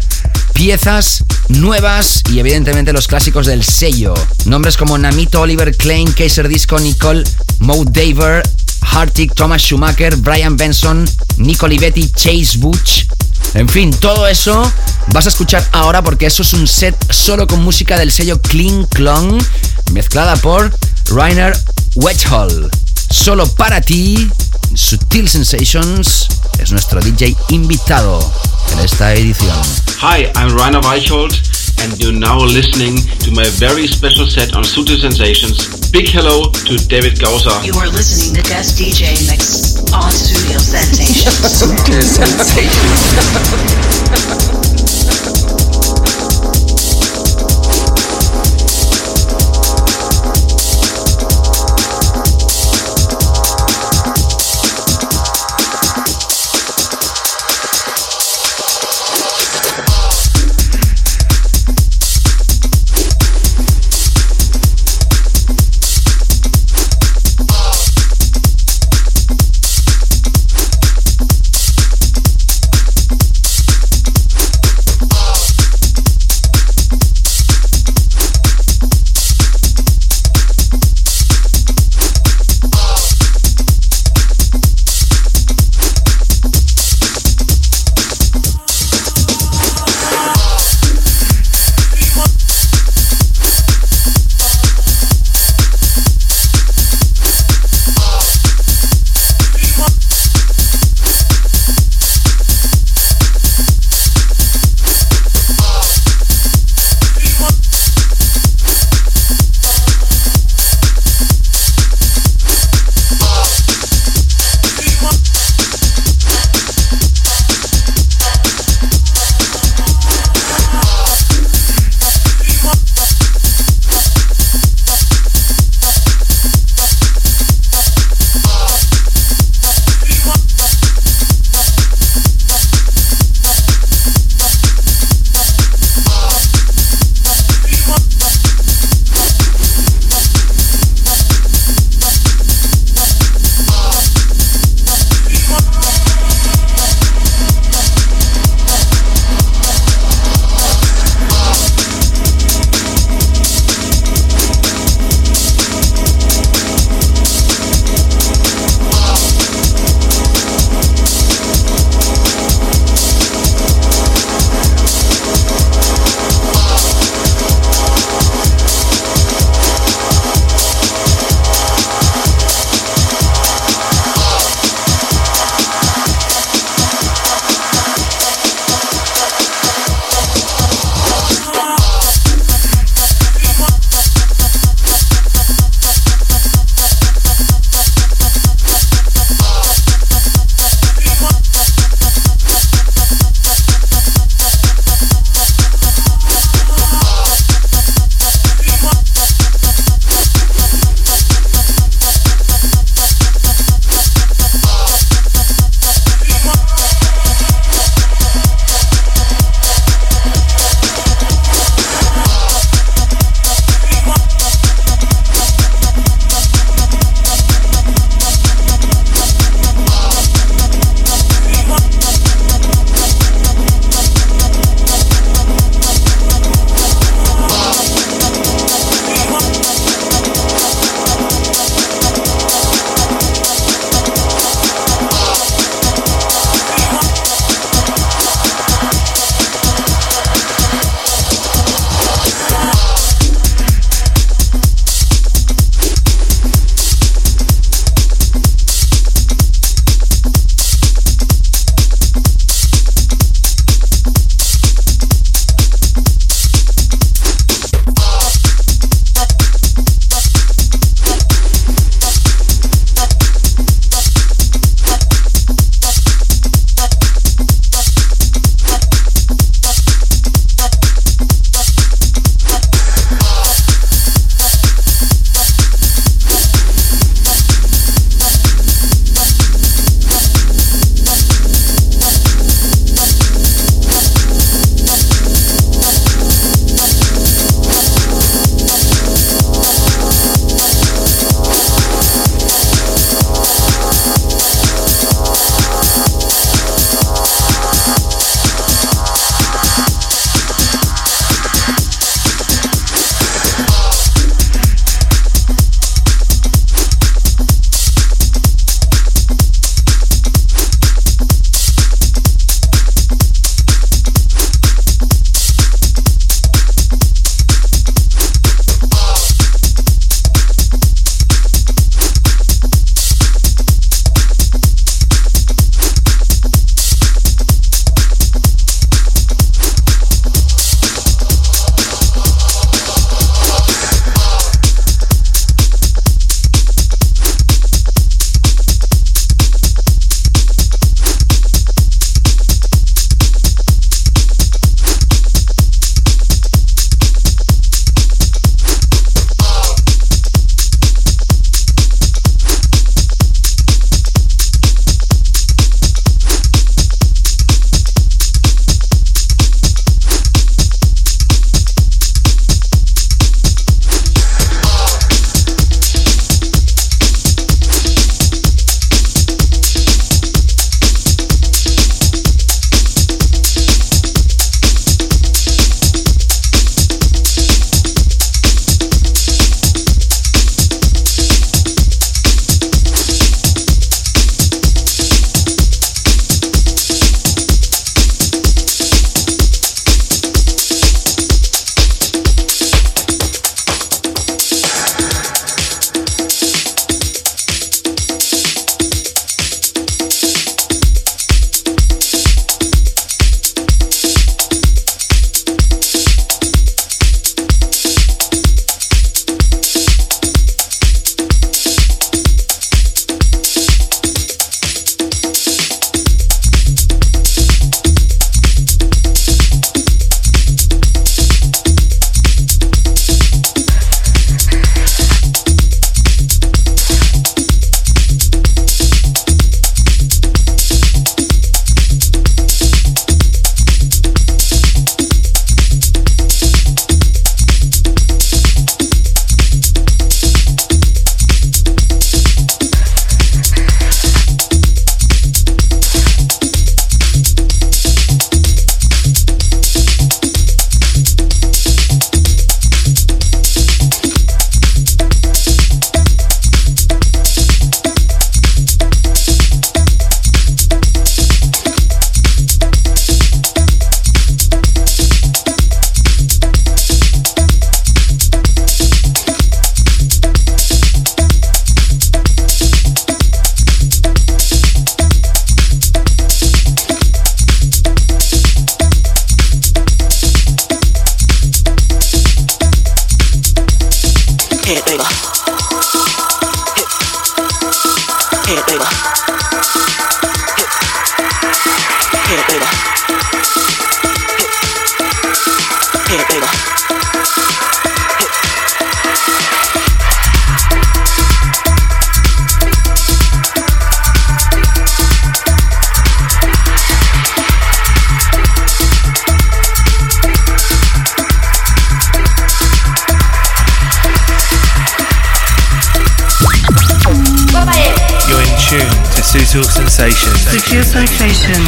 [SPEAKER 2] piezas nuevas y evidentemente los clásicos del sello. Nombres como Namito, Oliver Klein, Kaiser Disco, Nicole, Mo Daver, Hartig, Thomas Schumacher, Brian Benson, Nico Olivetti, Chase Butch. En fin, todo eso vas a escuchar ahora porque eso es un set solo con música del sello Clean Clong, mezclada por Rainer Wedgehall. Solo para ti, Sutil Sensations es nuestro DJ invitado en esta edición.
[SPEAKER 10] Hi, I'm Rainer Weicholt, and you're now listening to my very special set on Sutil Sensations. Big hello to David Gausser.
[SPEAKER 1] You are listening to Guest DJ Mix on Studio Sensations.
[SPEAKER 6] Sutil Sensations.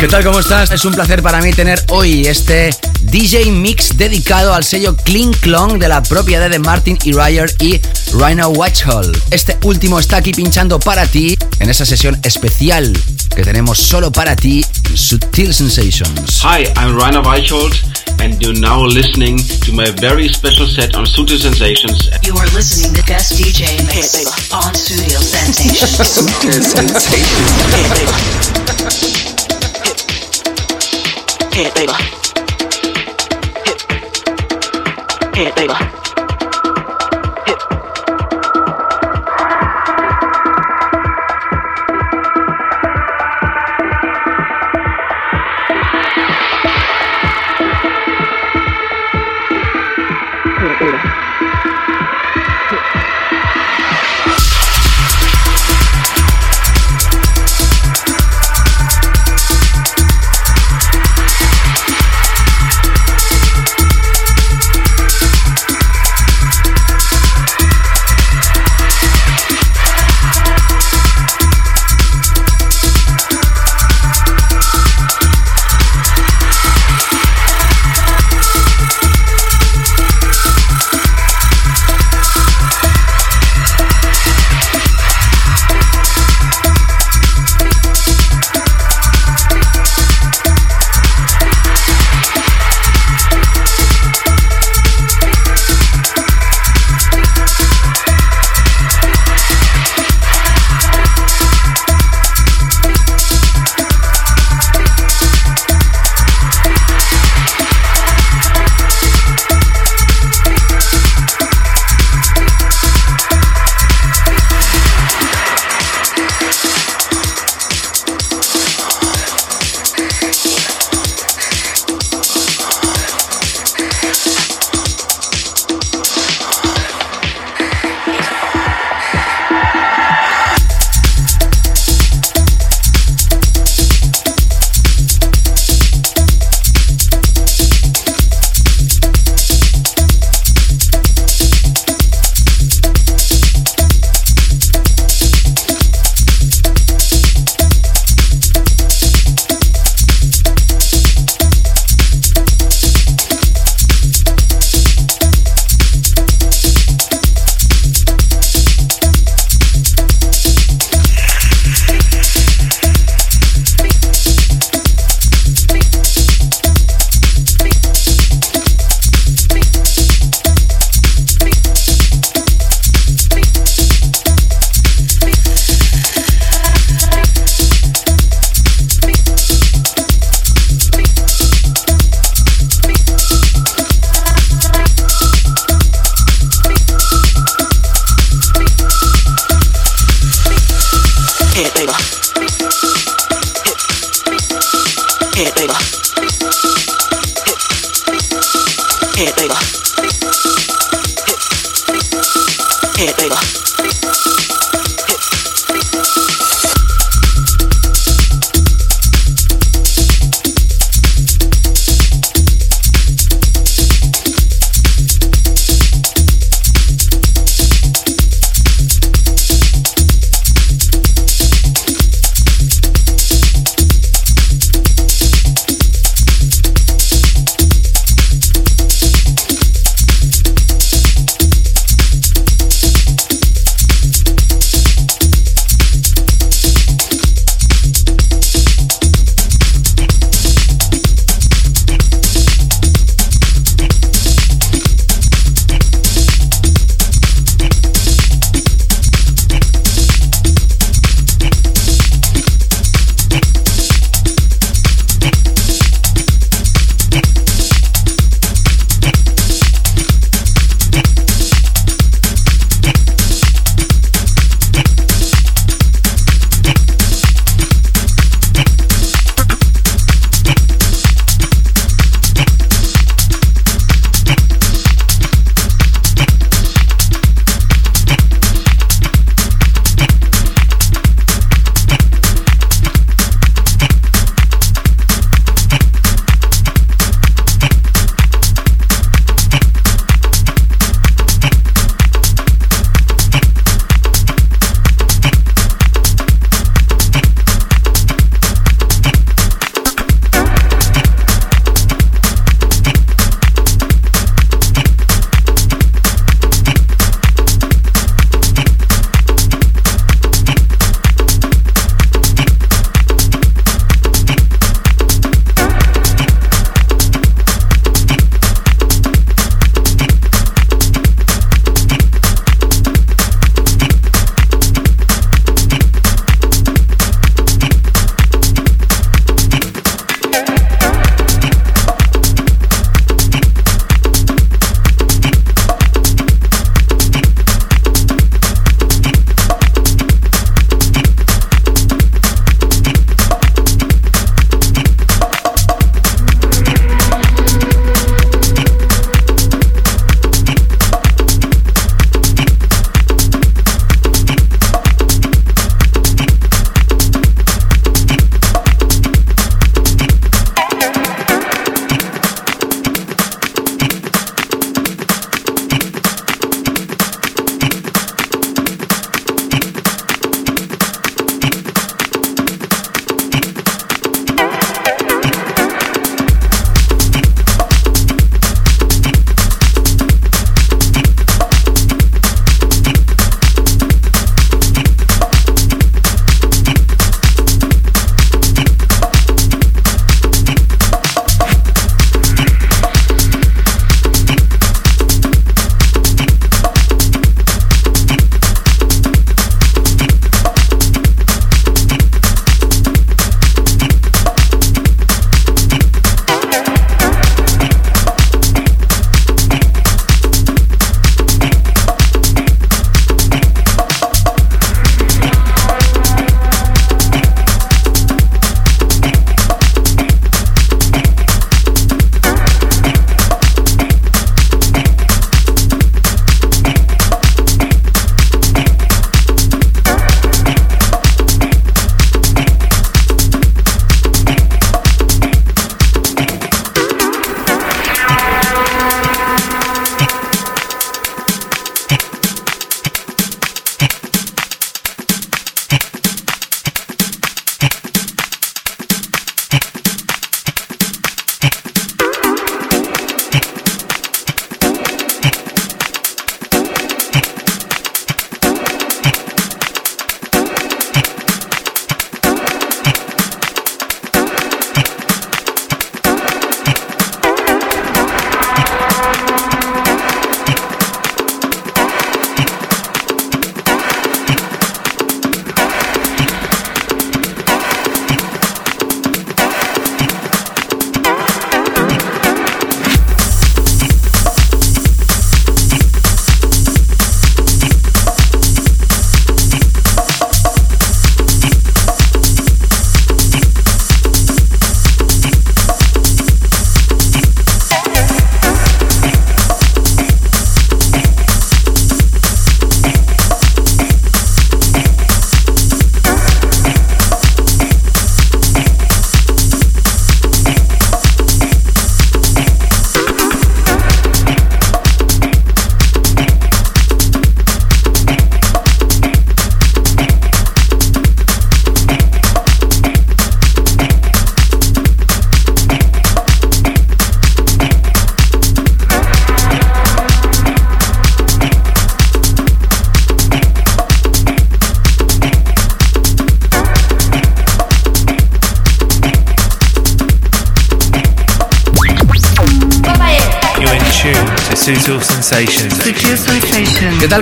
[SPEAKER 2] ¿Qué tal? ¿Cómo estás? Es un placer para mí tener hoy este DJ Mix dedicado al sello Clean Clong de la propiedad de Martin E. Ryer y Rhino Watchhall. Este último está aquí pinchando para ti en esa sesión especial que tenemos solo para ti Sutil Sensations.
[SPEAKER 10] Hi, I'm Rainer Weicholt, and you're now listening to my very special set on Sutil Sensations.
[SPEAKER 1] You are listening to guest DJ mix on Studio Sensations.
[SPEAKER 6] Sutil Sensations.
[SPEAKER 8] 例え
[SPEAKER 3] ば。例
[SPEAKER 2] えば。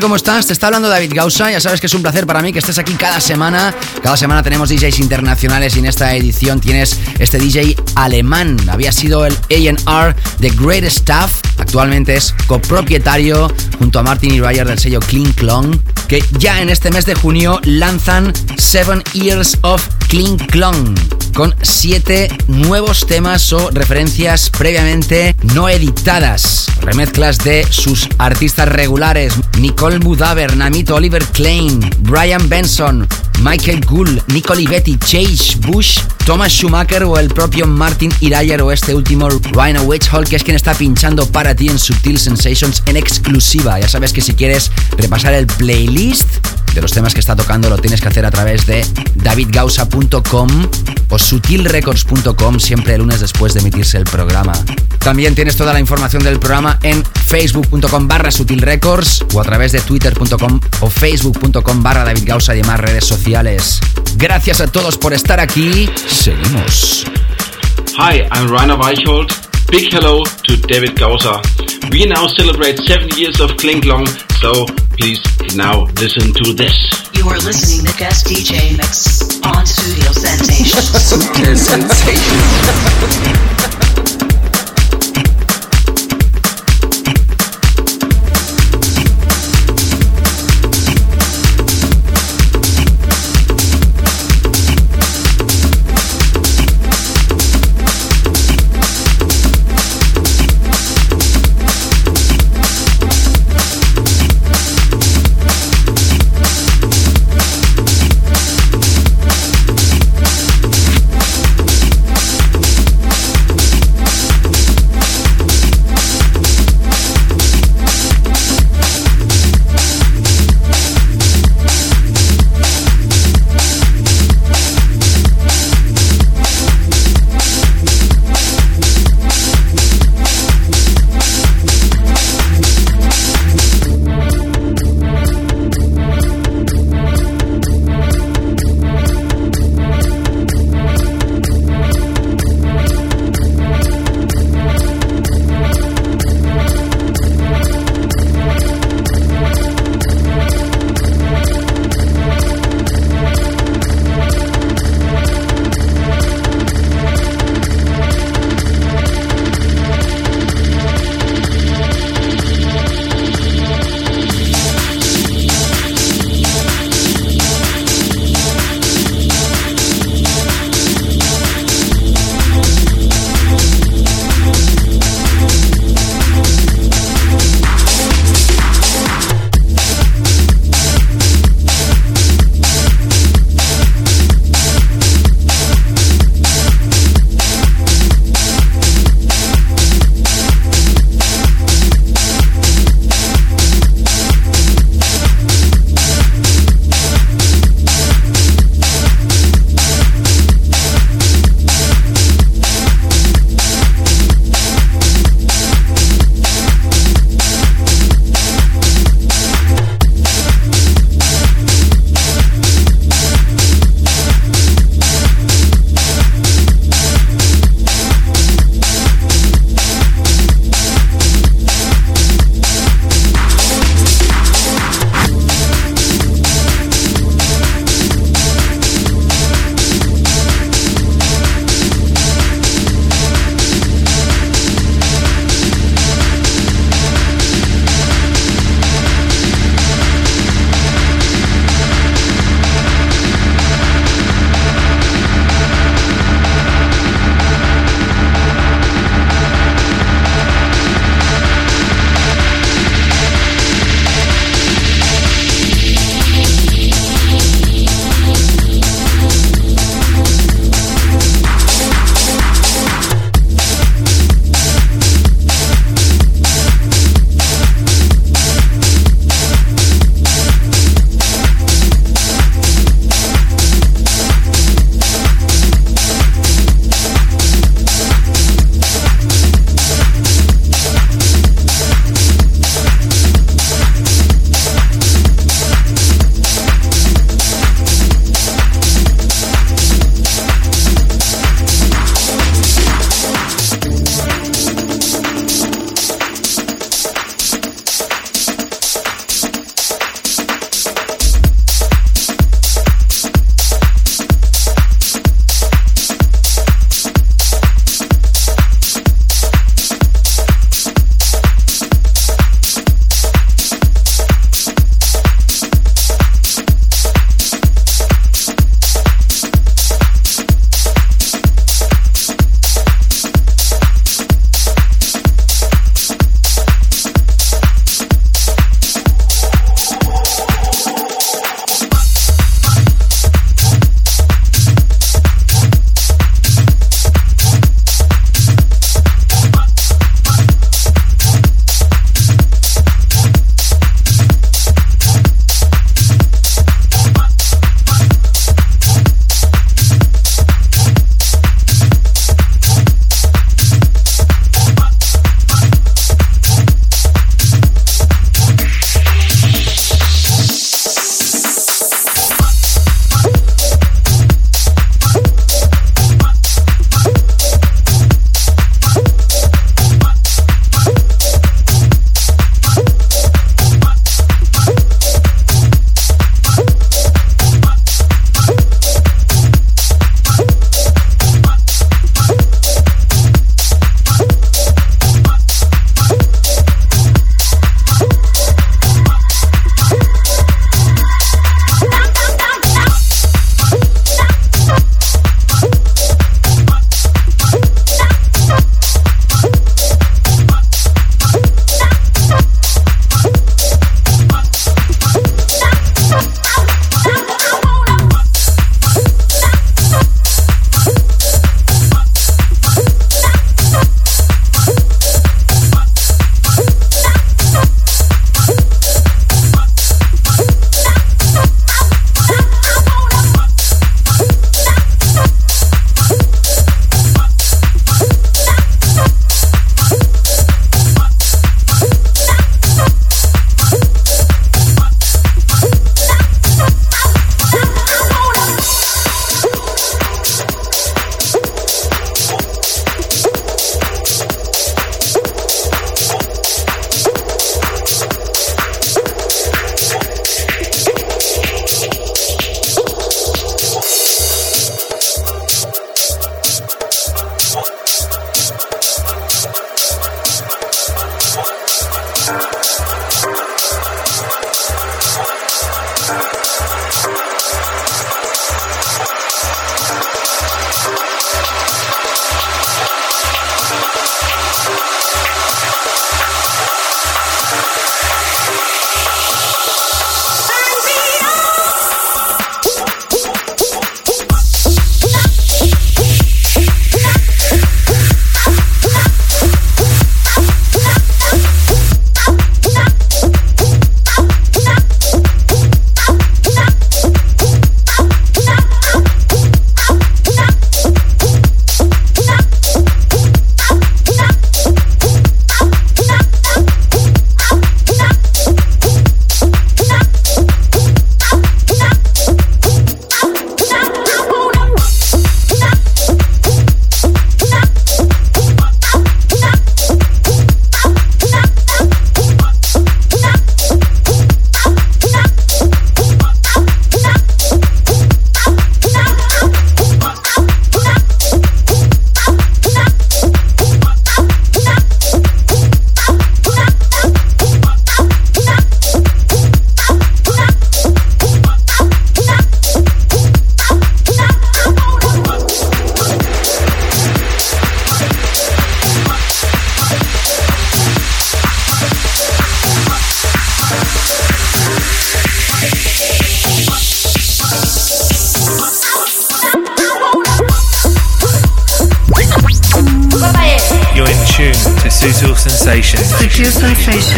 [SPEAKER 2] ¿Cómo estás? Te está hablando David Gausa. Ya sabes que es un placer para mí que estés aquí cada semana. Cada semana tenemos DJs internacionales y en esta edición tienes este DJ alemán. Había sido el A&R The Great Stuff. Actualmente es copropietario junto a Martin y Ryer del sello Clean Clong que ya en este mes de junio lanzan Seven Years of Clean Clong con siete nuevos temas o referencias previamente no editadas. Remezclas de sus artistas regulares: Nicole Mudaber, Namito Oliver Klein, Brian Benson, Michael Gould, Nick Olivetti, Chase Bush, Thomas Schumacher o el propio Martin Irayer o este último Rhino Hall, que es quien está pinchando para ti en Subtil Sensations en exclusiva. Ya sabes que si quieres repasar el playlist de los temas que está tocando lo tienes que hacer a través de davidgausa.com sutilrecords.com siempre el lunes después de emitirse el programa. También tienes toda la información del programa en facebook.com barra sutilrecords o a través de twitter.com o facebook.com barra davidgausa y demás redes sociales. Gracias a todos por estar aquí. Seguimos.
[SPEAKER 10] Hi, I'm Rainer Weichhold. Big hello to David Gausa. We now celebrate seven years of Klinglong, so please now listen to this.
[SPEAKER 1] You are listening to guest DJ mix on Studio Sensations.
[SPEAKER 6] Sutil Sensations.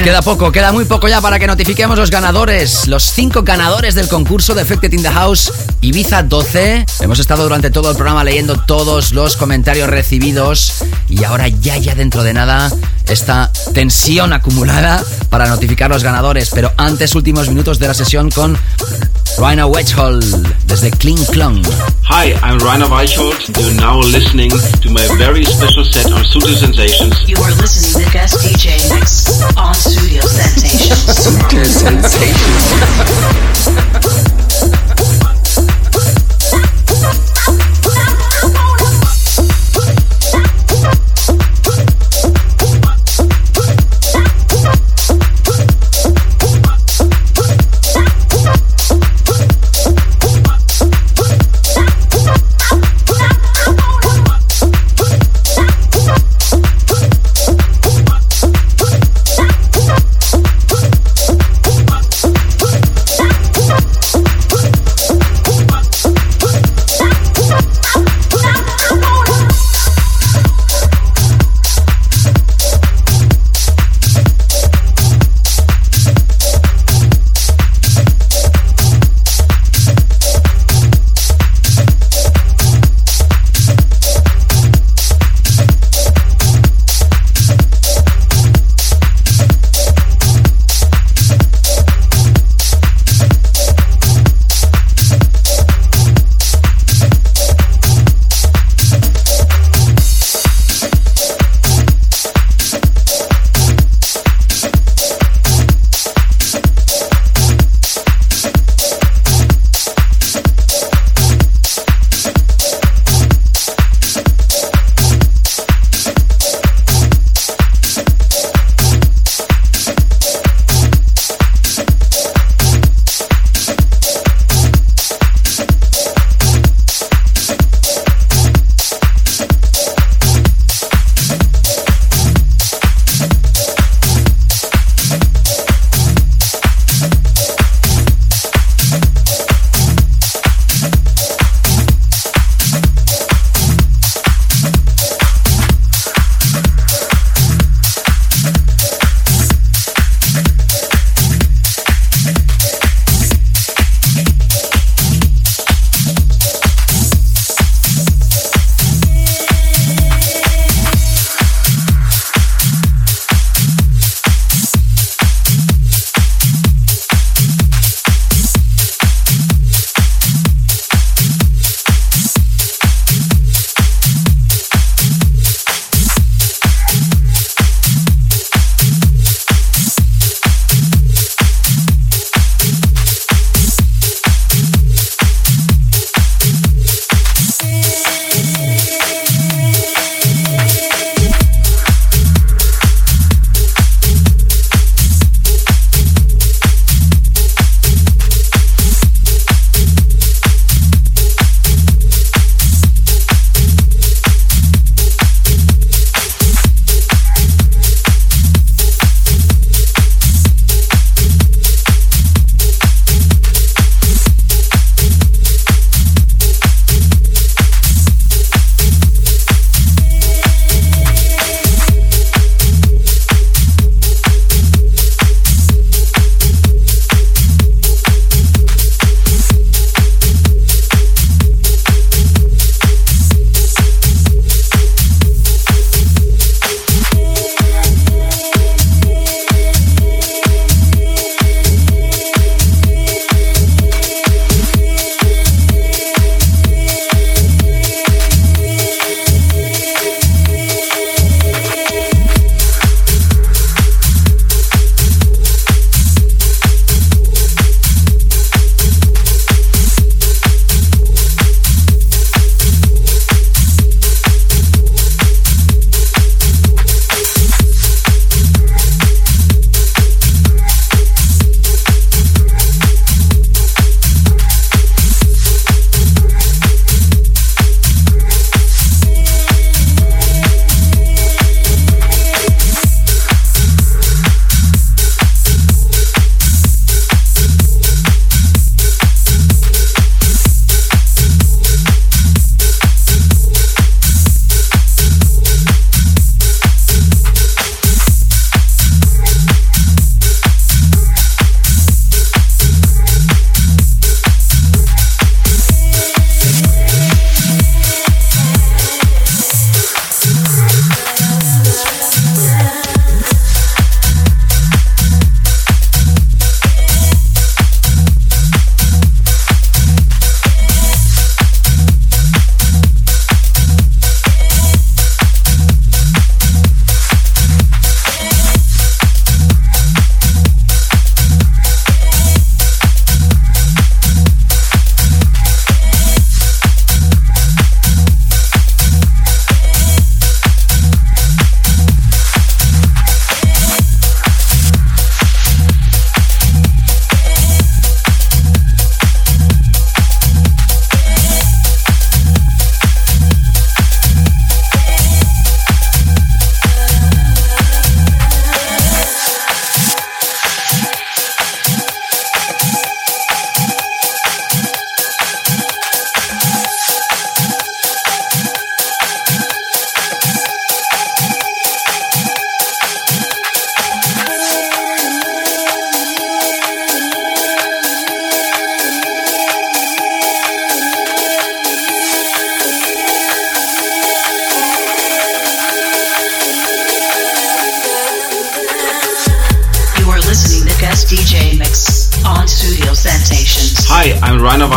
[SPEAKER 2] Queda poco, queda muy poco ya para que notifiquemos los ganadores. Los cinco ganadores del concurso de Affected in the House Ibiza 12. Hemos estado durante todo el programa leyendo todos los comentarios recibidos y ahora ya, ya dentro de nada, esta tensión acumulada para notificar los ganadores. Pero antes, últimos minutos de la sesión con Rhino Wedgehall desde Kling Klong.
[SPEAKER 10] Hi, I'm Rainer Weichholt. You're now listening to my very special set on Studio Sensations.
[SPEAKER 1] You are listening to guest DJ mix on Studio Sensations.
[SPEAKER 6] Sutil Sensations.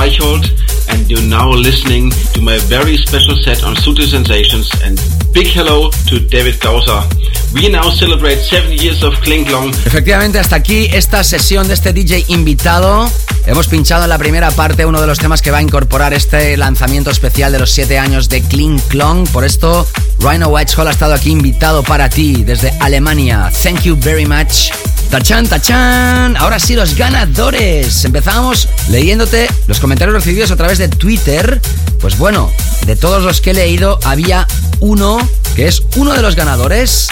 [SPEAKER 10] And you're now listening to my very special set on Sutil Sensations. And big hello to David Gausser. We now celebrate seven years of Kling Long.
[SPEAKER 2] Efectivamente, hasta aquí esta sesión de este DJ invitado. Hemos pinchado en la primera parte uno de los temas que va a incorporar este lanzamiento especial de los 7 años de Kling Klong. Por esto, Rhino Whitehall ha estado aquí invitado para ti desde Alemania. Thank you very much. Tachan, tachan. Ahora sí, los ganadores. Empezamos leyéndote los comentarios recibidos a través de Twitter. Pues bueno, de todos los que he leído, había uno que es uno de los ganadores.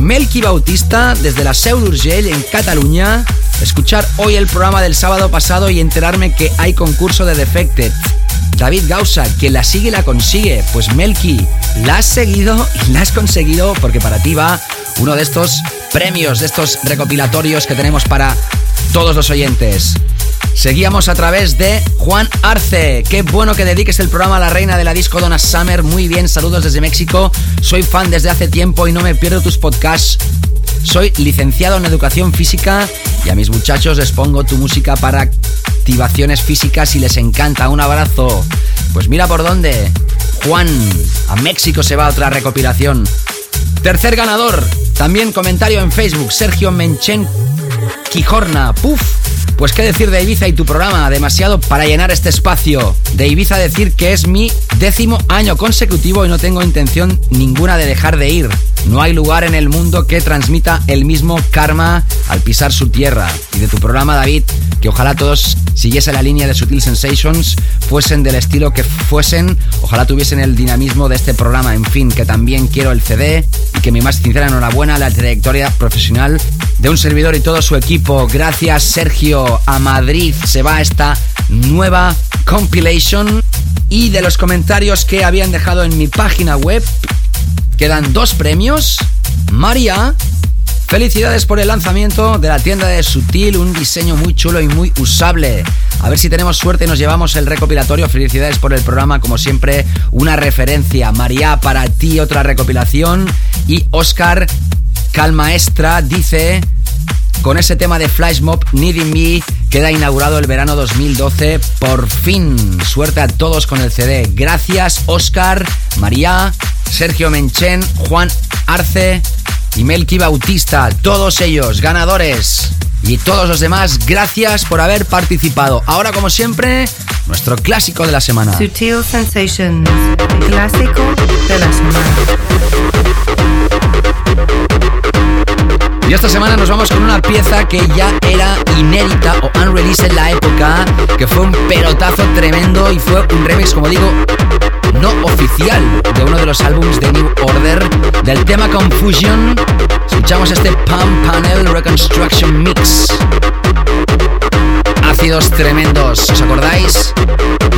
[SPEAKER 2] Melqui Bautista, desde la Seu d'Urgell, en Cataluña. Escuchar hoy el programa del sábado pasado y enterarme que hay concurso de Defected. David Gausa, que la sigue y la consigue. Pues Melqui, la has seguido y la has conseguido porque para ti va uno de estos premios, de estos recopilatorios que tenemos para todos los oyentes. Seguíamos a través de Juan Arce. Qué bueno que dediques el programa a la reina de la disco Donna Summer. Muy bien, saludos desde México. Soy fan desde hace tiempo y no me pierdo tus podcasts. Soy licenciado en educación física y a mis muchachos les pongo tu música para activaciones físicas y les encanta. Un abrazo. Pues mira por dónde. Juan, a México se va otra recopilación. Tercer ganador. También comentario en Facebook. Sergio Menchen Quijorna. Puf. Pues qué decir de Ibiza y tu programa, demasiado para llenar este espacio. De Ibiza decir que es mi décimo año consecutivo y no tengo intención ninguna de dejar de ir. No hay lugar en el mundo que transmita el mismo karma al pisar su tierra. Y de tu programa, David, que ojalá todos siguiesen la línea de Sutil Sensations, fuesen del estilo que fuesen, ojalá tuviesen el dinamismo de este programa. En fin, que también quiero el CD y que mi más sincera enhorabuena a la trayectoria profesional de un servidor y todo su equipo. Gracias, Sergio. A Madrid se va esta nueva compilation. Y de los comentarios que habían dejado en mi página web, quedan dos premios. María, felicidades por el lanzamiento de la tienda de Sutil, un diseño muy chulo y muy usable. A ver si tenemos suerte y nos llevamos el recopilatorio. Felicidades por el programa, como siempre, una referencia. María, para ti otra recopilación. Y Oscar Calmaestra dice, con ese tema de Flash Mob, Needing Me, queda inaugurado el verano 2012. Por fin, suerte a todos con el CD. Gracias, Oscar, María, Sergio Menchen, Juan Arce y Melqui Bautista. Todos ellos, ganadores. Y todos los demás, gracias por haber participado. Ahora, como siempre, nuestro clásico de la semana.
[SPEAKER 3] Sutil Sensations, clásico de la semana.
[SPEAKER 2] Y esta semana nos vamos con una pieza que ya era inédita o unreleased en la época, que fue un pelotazo tremendo y fue un remix, como digo, no oficial de uno de los álbumes de New Order del tema Confusion. Escuchamos este Pump Panel Reconstruction Mix. Tremendos, ¿os acordáis?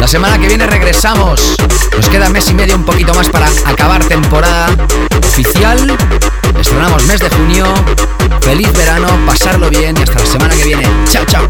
[SPEAKER 2] La semana que viene regresamos. Nos queda mes y medio, un poquito más para acabar temporada oficial. Estrenamos mes de junio. Feliz verano, pasarlo bien y hasta la semana que viene. Chao, chao.